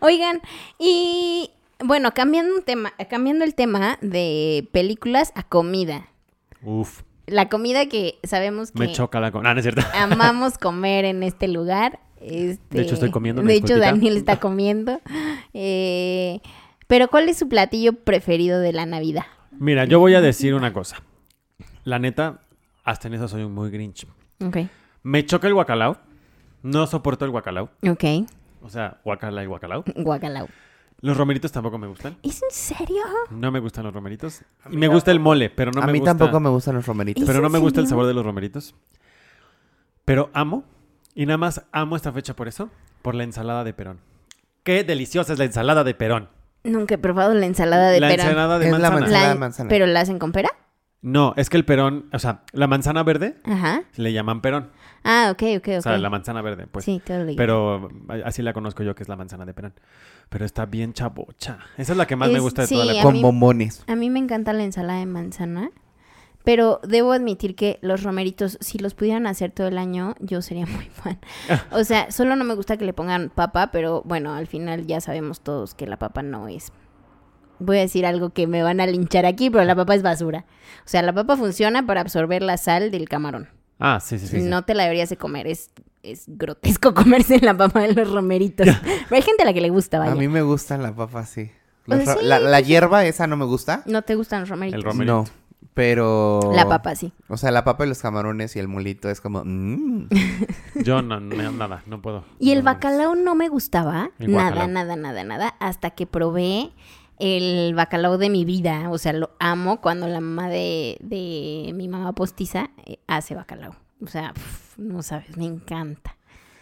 Speaker 3: Oigan, y bueno, cambiando un tema, cambiando el tema de películas a comida.
Speaker 1: Uf,
Speaker 3: La comida que sabemos que
Speaker 1: me choca la... con- Ah, no es cierto. [laughs]
Speaker 3: amamos comer en este lugar. Este,
Speaker 1: De hecho, estoy comiendo,
Speaker 3: De hecho. Daniel está comiendo. Eh, pero, ¿cuál es su platillo preferido de la Navidad?
Speaker 1: Mira, yo voy a decir una cosa. La neta, hasta en eso soy muy grinch.
Speaker 3: Ok.
Speaker 1: Me choca el guacalao. No soporto el guacalao.
Speaker 3: Ok.
Speaker 1: O sea, guacala y guacalao.
Speaker 3: Guacalao.
Speaker 1: Los romeritos tampoco me gustan.
Speaker 3: ¿Es en serio?
Speaker 1: No me gustan los romeritos. Y me gusta el mole, pero no
Speaker 2: a
Speaker 1: me
Speaker 2: mí
Speaker 1: gusta.
Speaker 2: tampoco me gustan los romeritos.
Speaker 3: ¿Es
Speaker 1: Pero no me gusta el sabor de los romeritos. Pero amo, y nada más amo esta fecha por eso, por la ensalada de perón. Qué deliciosa es la ensalada de perón.
Speaker 3: Nunca he probado la ensalada de
Speaker 1: la
Speaker 3: perón.
Speaker 1: ensalada de
Speaker 2: Es la
Speaker 1: manzana.
Speaker 2: manzana.
Speaker 3: La-
Speaker 2: de manzana.
Speaker 3: ¿Pero la hacen con pera?
Speaker 1: No, es que el perón, o sea, la manzana verde
Speaker 3: Ajá.
Speaker 1: le llaman perón.
Speaker 3: Ah, ok, ok, ok.
Speaker 1: O sea, la manzana verde, pues.
Speaker 3: sí, totally.
Speaker 1: Pero así la conozco yo, que es la manzana de perón. Pero está bien chabocha. Esa es la que más me gusta de
Speaker 3: sí,
Speaker 1: toda la.
Speaker 2: Con
Speaker 3: mí-
Speaker 2: bombones.
Speaker 3: A mí me encanta la ensalada de manzana, pero debo admitir que los romeritos, si los pudieran hacer todo el año, yo sería [laughs] muy fan. O sea, solo no me gusta que le pongan papa, pero bueno, al final ya sabemos todos que la papa no es. Voy a decir algo que me van a linchar aquí, pero la papa es basura. O sea, la papa funciona para absorber la sal del camarón.
Speaker 1: Ah, sí, sí, sí. sí.
Speaker 3: no te la deberías de comer, es, es grotesco [laughs] comerse la papa de los romeritos. [laughs] pero hay gente a la que le gusta, vaya.
Speaker 2: A mí me gustan la papa, sí.
Speaker 3: Pues sí,
Speaker 2: la, la hierba, esa no me gusta.
Speaker 3: ¿No te gustan los romeritos?
Speaker 1: El romerito.
Speaker 2: No. Pero.
Speaker 3: La papa, sí.
Speaker 2: O sea, la papa y los camarones y el molito es como. mm. [laughs]
Speaker 1: Yo no, no, nada, no puedo.
Speaker 3: Y el
Speaker 1: No,
Speaker 3: bacalao no me gustaba, nada, nada, nada, nada, hasta que probé el bacalao de mi vida. O sea, lo amo cuando la mamá de, de mi mamá postiza eh, hace bacalao. O sea, no sabes, me encanta.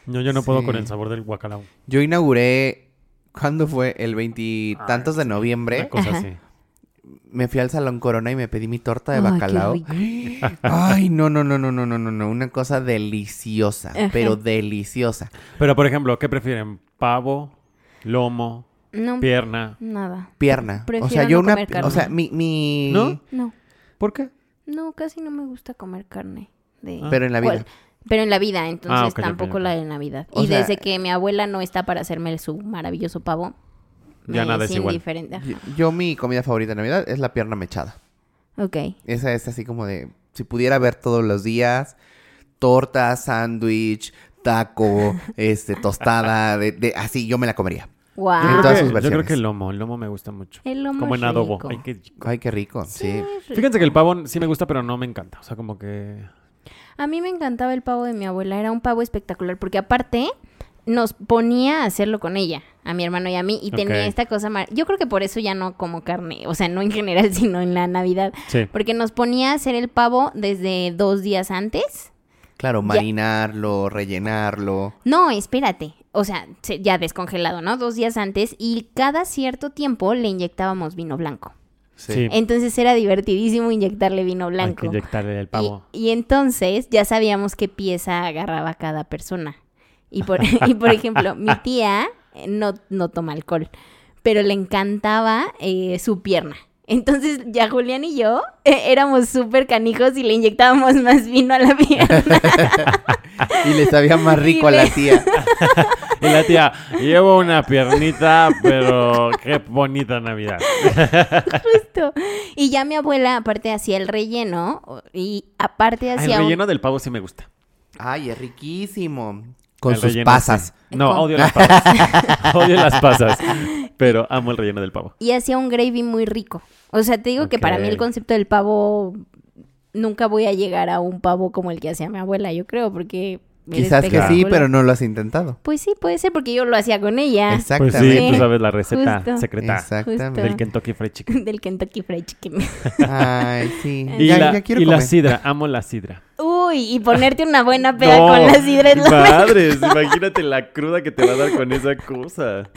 Speaker 1: No, yo no puedo con el sabor del bacalao.
Speaker 2: Yo inauguré, ¿cuándo fue? El veintitantos ah, de noviembre.
Speaker 1: Una cosa así
Speaker 2: me fui al Salón Corona y me pedí mi torta de bacalao. Ay, no, no, no, no, no, no, no, una cosa deliciosa, pero deliciosa.
Speaker 1: Pero, por ejemplo, ¿qué prefieren? ¿Pavo, lomo,
Speaker 3: no,
Speaker 1: ¿Pierna?
Speaker 3: nada.
Speaker 2: Pierna.
Speaker 3: Prefiero
Speaker 2: o sea, yo
Speaker 3: no
Speaker 2: una.
Speaker 3: comer carne.
Speaker 2: O sea, mi. mi...
Speaker 1: ¿No?
Speaker 3: No,
Speaker 1: ¿Por qué?
Speaker 3: no, casi no me gusta comer carne. De...
Speaker 2: Pero en la vida.
Speaker 3: ¿Cuál? Pero en la vida, entonces
Speaker 1: Ah,
Speaker 3: tampoco la de Navidad.
Speaker 2: O
Speaker 3: y
Speaker 2: sea-
Speaker 3: desde que mi abuela no está para hacerme su maravilloso pavo,
Speaker 1: Ya
Speaker 3: me
Speaker 1: nada es igual.
Speaker 3: indiferente.
Speaker 2: Yo, yo mi comida favorita de Navidad es la pierna mechada.
Speaker 3: Ok.
Speaker 2: Esa es así como de. Si pudiera ver todos los días. Torta, sándwich, taco, [laughs] este, tostada, de, de- así yo me la comería.
Speaker 3: Wow.
Speaker 2: En
Speaker 1: Yo creo
Speaker 2: todas
Speaker 1: que-
Speaker 2: sus
Speaker 1: Yo creo
Speaker 2: versiones.
Speaker 1: que el lomo, el lomo me gusta mucho.
Speaker 3: El lomo
Speaker 1: Como
Speaker 3: es
Speaker 1: en adobo.
Speaker 3: rico.
Speaker 1: Ay, qué rico.
Speaker 2: Ay, qué rico. Sí.
Speaker 3: rico.
Speaker 1: Fíjense que el pavo sí me gusta, pero no me encanta. O sea, como que...
Speaker 3: A mí me encantaba el pavo de mi abuela, era un pavo espectacular, porque aparte nos ponía a hacerlo con ella, a mi hermano y a mí, y tenía esta cosa mar... Yo creo que por eso ya no como carne, o sea, no en general, [laughs] sino en la Navidad,
Speaker 1: Sí.
Speaker 3: porque nos ponía a hacer el pavo desde dos días antes.
Speaker 2: Claro, marinarlo, rellenarlo.
Speaker 3: No, espérate, o sea, se- ya descongelado, ¿no? Dos días antes, y cada cierto tiempo le inyectábamos vino blanco.
Speaker 2: Sí.
Speaker 3: Entonces era divertidísimo inyectarle vino
Speaker 1: Hay
Speaker 3: blanco.
Speaker 1: que inyectarle el pavo.
Speaker 3: y entonces ya sabíamos qué pieza agarraba cada persona. Y por, [laughs] y por ejemplo, mi tía eh, no, no toma alcohol, pero le encantaba eh, su pierna. Entonces ya Julián y yo eh, éramos súper canijos y le inyectábamos [laughs] más vino a la pierna. [laughs]
Speaker 2: Y le sabía más rico a la tía. [laughs]
Speaker 1: Y la tía, llevo una piernita, pero qué bonita Navidad.
Speaker 3: Justo. Y ya mi abuela aparte hacía el relleno y aparte
Speaker 1: Ay,
Speaker 3: hacía
Speaker 1: el
Speaker 3: un-
Speaker 1: relleno del pavo sí me gusta.
Speaker 2: Ay, es riquísimo. Con
Speaker 1: El
Speaker 2: sus
Speaker 1: relleno,
Speaker 2: pasas.
Speaker 1: sí. No,
Speaker 3: Con-
Speaker 1: odio las [laughs] pasas. [laughs] odio las pasas. Pero amo el relleno del pavo.
Speaker 3: y hacía un gravy muy rico. O sea, te digo que para mí el concepto del pavo nunca voy a llegar a un pavo como el que hacía mi abuela, yo creo, porque
Speaker 2: Quizás que sí, pero no lo has intentado.
Speaker 3: Pues sí, puede ser porque yo lo hacía con ella.
Speaker 1: Pues
Speaker 2: Exactamente.
Speaker 1: sí, tú sabes la receta
Speaker 3: Justo.
Speaker 1: secreta
Speaker 2: Exactamente.
Speaker 1: del Kentucky Fried Chicken. [laughs]
Speaker 3: Del Kentucky Fried Chicken.
Speaker 2: Ay, sí.
Speaker 1: Y,
Speaker 2: ya,
Speaker 1: la,
Speaker 2: ya quiero
Speaker 1: y la
Speaker 2: comer.
Speaker 1: sidra, amo la sidra.
Speaker 3: Uy, y ponerte una buena [laughs] peda
Speaker 1: No,
Speaker 3: con la sidra es, mejor.
Speaker 1: Madres, [laughs] imagínate la cruda que te va a dar con esa cosa.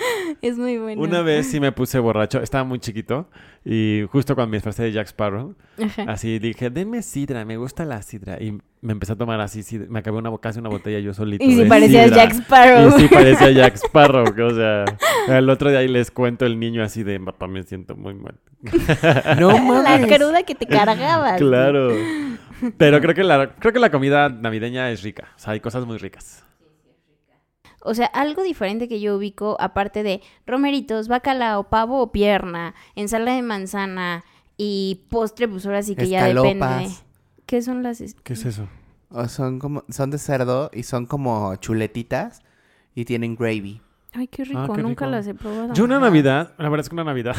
Speaker 3: es muy bueno.
Speaker 1: Una vez sí me puse borracho, estaba muy chiquito y justo cuando me disfrazé de Jack Sparrow,
Speaker 3: Ajá.
Speaker 1: así dije, denme sidra, me gusta la sidra. Y me empecé a tomar así, sidra. me acabé una, casi una botella yo solito.
Speaker 3: Y si
Speaker 1: sidra.
Speaker 3: Jack Sparrow.
Speaker 1: Y sí parecía [laughs] Jack Sparrow, que, o sea, el otro día ahí les cuento el niño así de, papá, me siento muy mal.
Speaker 2: No
Speaker 3: la
Speaker 2: mames.
Speaker 3: cruda que te cargabas.
Speaker 1: Claro. Pero creo que la creo que la comida navideña es rica, o sea, hay cosas muy ricas.
Speaker 3: O sea, algo diferente que yo ubico, aparte de romeritos, bacalao, pavo o pierna, ensalada de manzana y postre, pues ahora sí que ya depende. ¿Qué son las...?
Speaker 1: ¿Qué es eso?
Speaker 2: O son como, son de cerdo y son como chuletitas y tienen gravy.
Speaker 3: Ay, qué rico,
Speaker 1: Ah, qué
Speaker 3: nunca
Speaker 1: rico.
Speaker 3: las he probado.
Speaker 1: Yo una Navidad, la verdad es que una Navidad.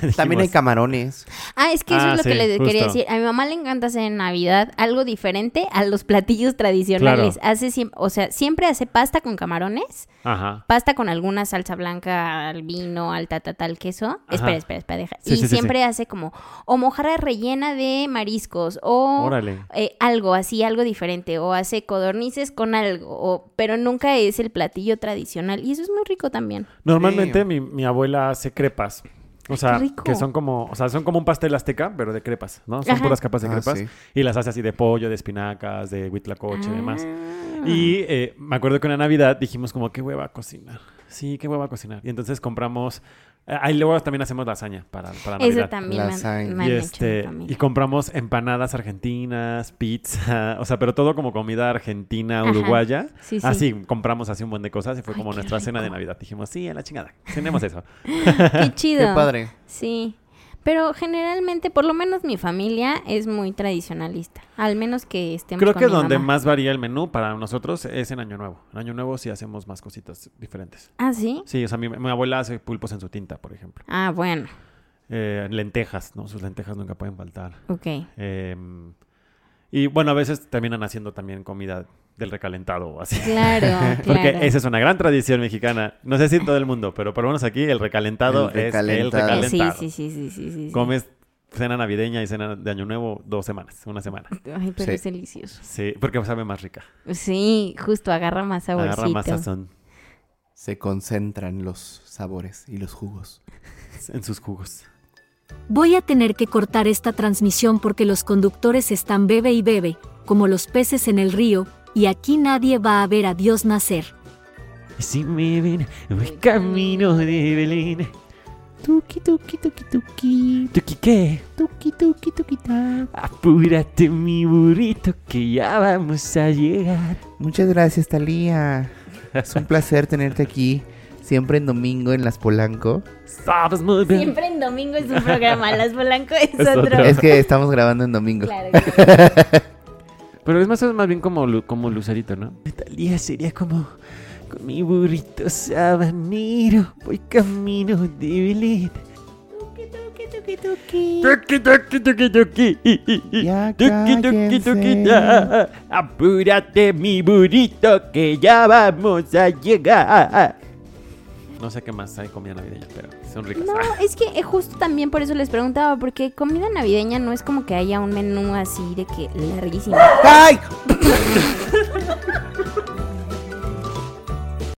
Speaker 1: [laughs]
Speaker 2: También hay camarones.
Speaker 3: Ah, es que eso
Speaker 1: Ah,
Speaker 3: es lo que
Speaker 1: sí,
Speaker 3: le quería decir. A mi mamá le encanta hacer en Navidad algo diferente a los platillos tradicionales. Hace siempre, o sea, siempre hace pasta con camarones,
Speaker 1: Ajá.
Speaker 3: pasta con alguna salsa blanca, al vino, al tata tal queso. Espera, espera, espera, deja.
Speaker 1: Sí,
Speaker 3: y
Speaker 1: sí, sí,
Speaker 3: siempre hace como o mojarra rellena de mariscos o
Speaker 1: Órale.
Speaker 3: eh, algo así, algo diferente o hace codornices con algo, o, pero nunca es el platillo tradicional y eso es muy rico también.
Speaker 1: Normalmente mi, mi abuela hace crepas. O sea, que son como, o sea, son como un pastel azteca, pero de crepas, ¿no? Son
Speaker 3: Ajá.
Speaker 1: puras capas de
Speaker 2: Ah,
Speaker 1: crepas.
Speaker 2: sí.
Speaker 1: Y las hace así de pollo, de espinacas, de huitlacoche y demás.
Speaker 3: Ah.
Speaker 1: Y eh, me acuerdo que una Navidad dijimos como, qué hueva cocinar. Sí, qué hueva cocinar. Y entonces compramos... eh, ahí luego también hacemos lasaña para, para Navidad.
Speaker 3: Eso también me han,
Speaker 2: Lasaña.
Speaker 3: me han
Speaker 1: y,
Speaker 3: hecho en mi
Speaker 1: este, y compramos empanadas argentinas, pizza, [laughs] o sea, pero todo como comida argentina,
Speaker 3: Ajá.
Speaker 1: uruguaya.
Speaker 3: Sí, sí.
Speaker 1: Así, compramos así un buen de cosas y fue
Speaker 3: Ay,
Speaker 1: como nuestra cena de. Navidad. Dijimos, sí, a la chingada, tenemos [laughs] eso.
Speaker 3: Qué chido.
Speaker 2: Qué padre.
Speaker 3: Sí. Pero generalmente, por lo menos mi familia es muy tradicionalista. Al menos que estemos
Speaker 1: Creo
Speaker 3: con
Speaker 1: que
Speaker 3: mi
Speaker 1: donde
Speaker 3: mamá.
Speaker 1: más varía el menú para nosotros es en Año Nuevo. En Año Nuevo sí hacemos más cositas diferentes.
Speaker 3: Ah, ¿sí?
Speaker 1: Sí, o sea, mi, mi abuela hace pulpos en su tinta, por ejemplo.
Speaker 3: Ah, bueno.
Speaker 1: Eh, lentejas, ¿no? Sus lentejas nunca pueden faltar.
Speaker 3: Ok.
Speaker 1: Eh, y bueno, a veces terminan haciendo también comida del recalentado o así.
Speaker 3: Claro, [laughs]
Speaker 1: Porque
Speaker 3: claro.
Speaker 1: esa es una gran tradición mexicana. No sé si en todo el mundo, pero por lo menos aquí el recalentado
Speaker 2: El
Speaker 1: es el
Speaker 2: recalentado.
Speaker 3: Sí, sí, sí, sí, sí, sí, sí.
Speaker 1: Comes cena navideña y cena de Año Nuevo dos semanas, una semana.
Speaker 3: Ay, pero
Speaker 2: Sí.
Speaker 3: es delicioso.
Speaker 1: Sí, porque sabe más rica.
Speaker 3: Sí, justo agarra más saborcito.
Speaker 1: Agarra más sazón
Speaker 2: Se concentran los sabores y los jugos.
Speaker 1: en sus jugos.
Speaker 5: Voy a tener que cortar esta transmisión porque los conductores están bebe y bebe, como los peces en el río, y aquí nadie va a ver a Dios nacer.
Speaker 1: Si me ven, voy camino de Belén.
Speaker 2: Tuki, tuki, tuki, tuki.
Speaker 1: ¿Tuki qué?
Speaker 2: Tuki, tuki, tuki, ta.
Speaker 1: Apúrate mi burrito que ya vamos a llegar.
Speaker 2: Muchas gracias, Talía. Es un placer tenerte aquí. Siempre en domingo en Las Polanco.
Speaker 1: Sabes muy bien.
Speaker 3: Siempre en domingo es un [laughs] programa, Las Polanco es,
Speaker 1: Es
Speaker 3: otro.
Speaker 1: otro.
Speaker 2: Es que estamos grabando en domingo.
Speaker 3: Claro. que- [laughs]
Speaker 1: Pero es más, es más bien como, como Lucerito, ¿no? Talía sería como con mi burrito sabanero, voy camino de Belén. Tuki, tuki, tuki, tuki.
Speaker 2: Ya
Speaker 1: Tuki, tuki, tuki, ya. Apúrate mi burrito que ya vamos a llegar. No sé qué más hay comida navideña, pero son ricas.
Speaker 3: No, [laughs] es que eh, justo también por eso les preguntaba, porque comida navideña no es como que haya un menú así de que larguísimo.
Speaker 2: ¡Ay! [laughs]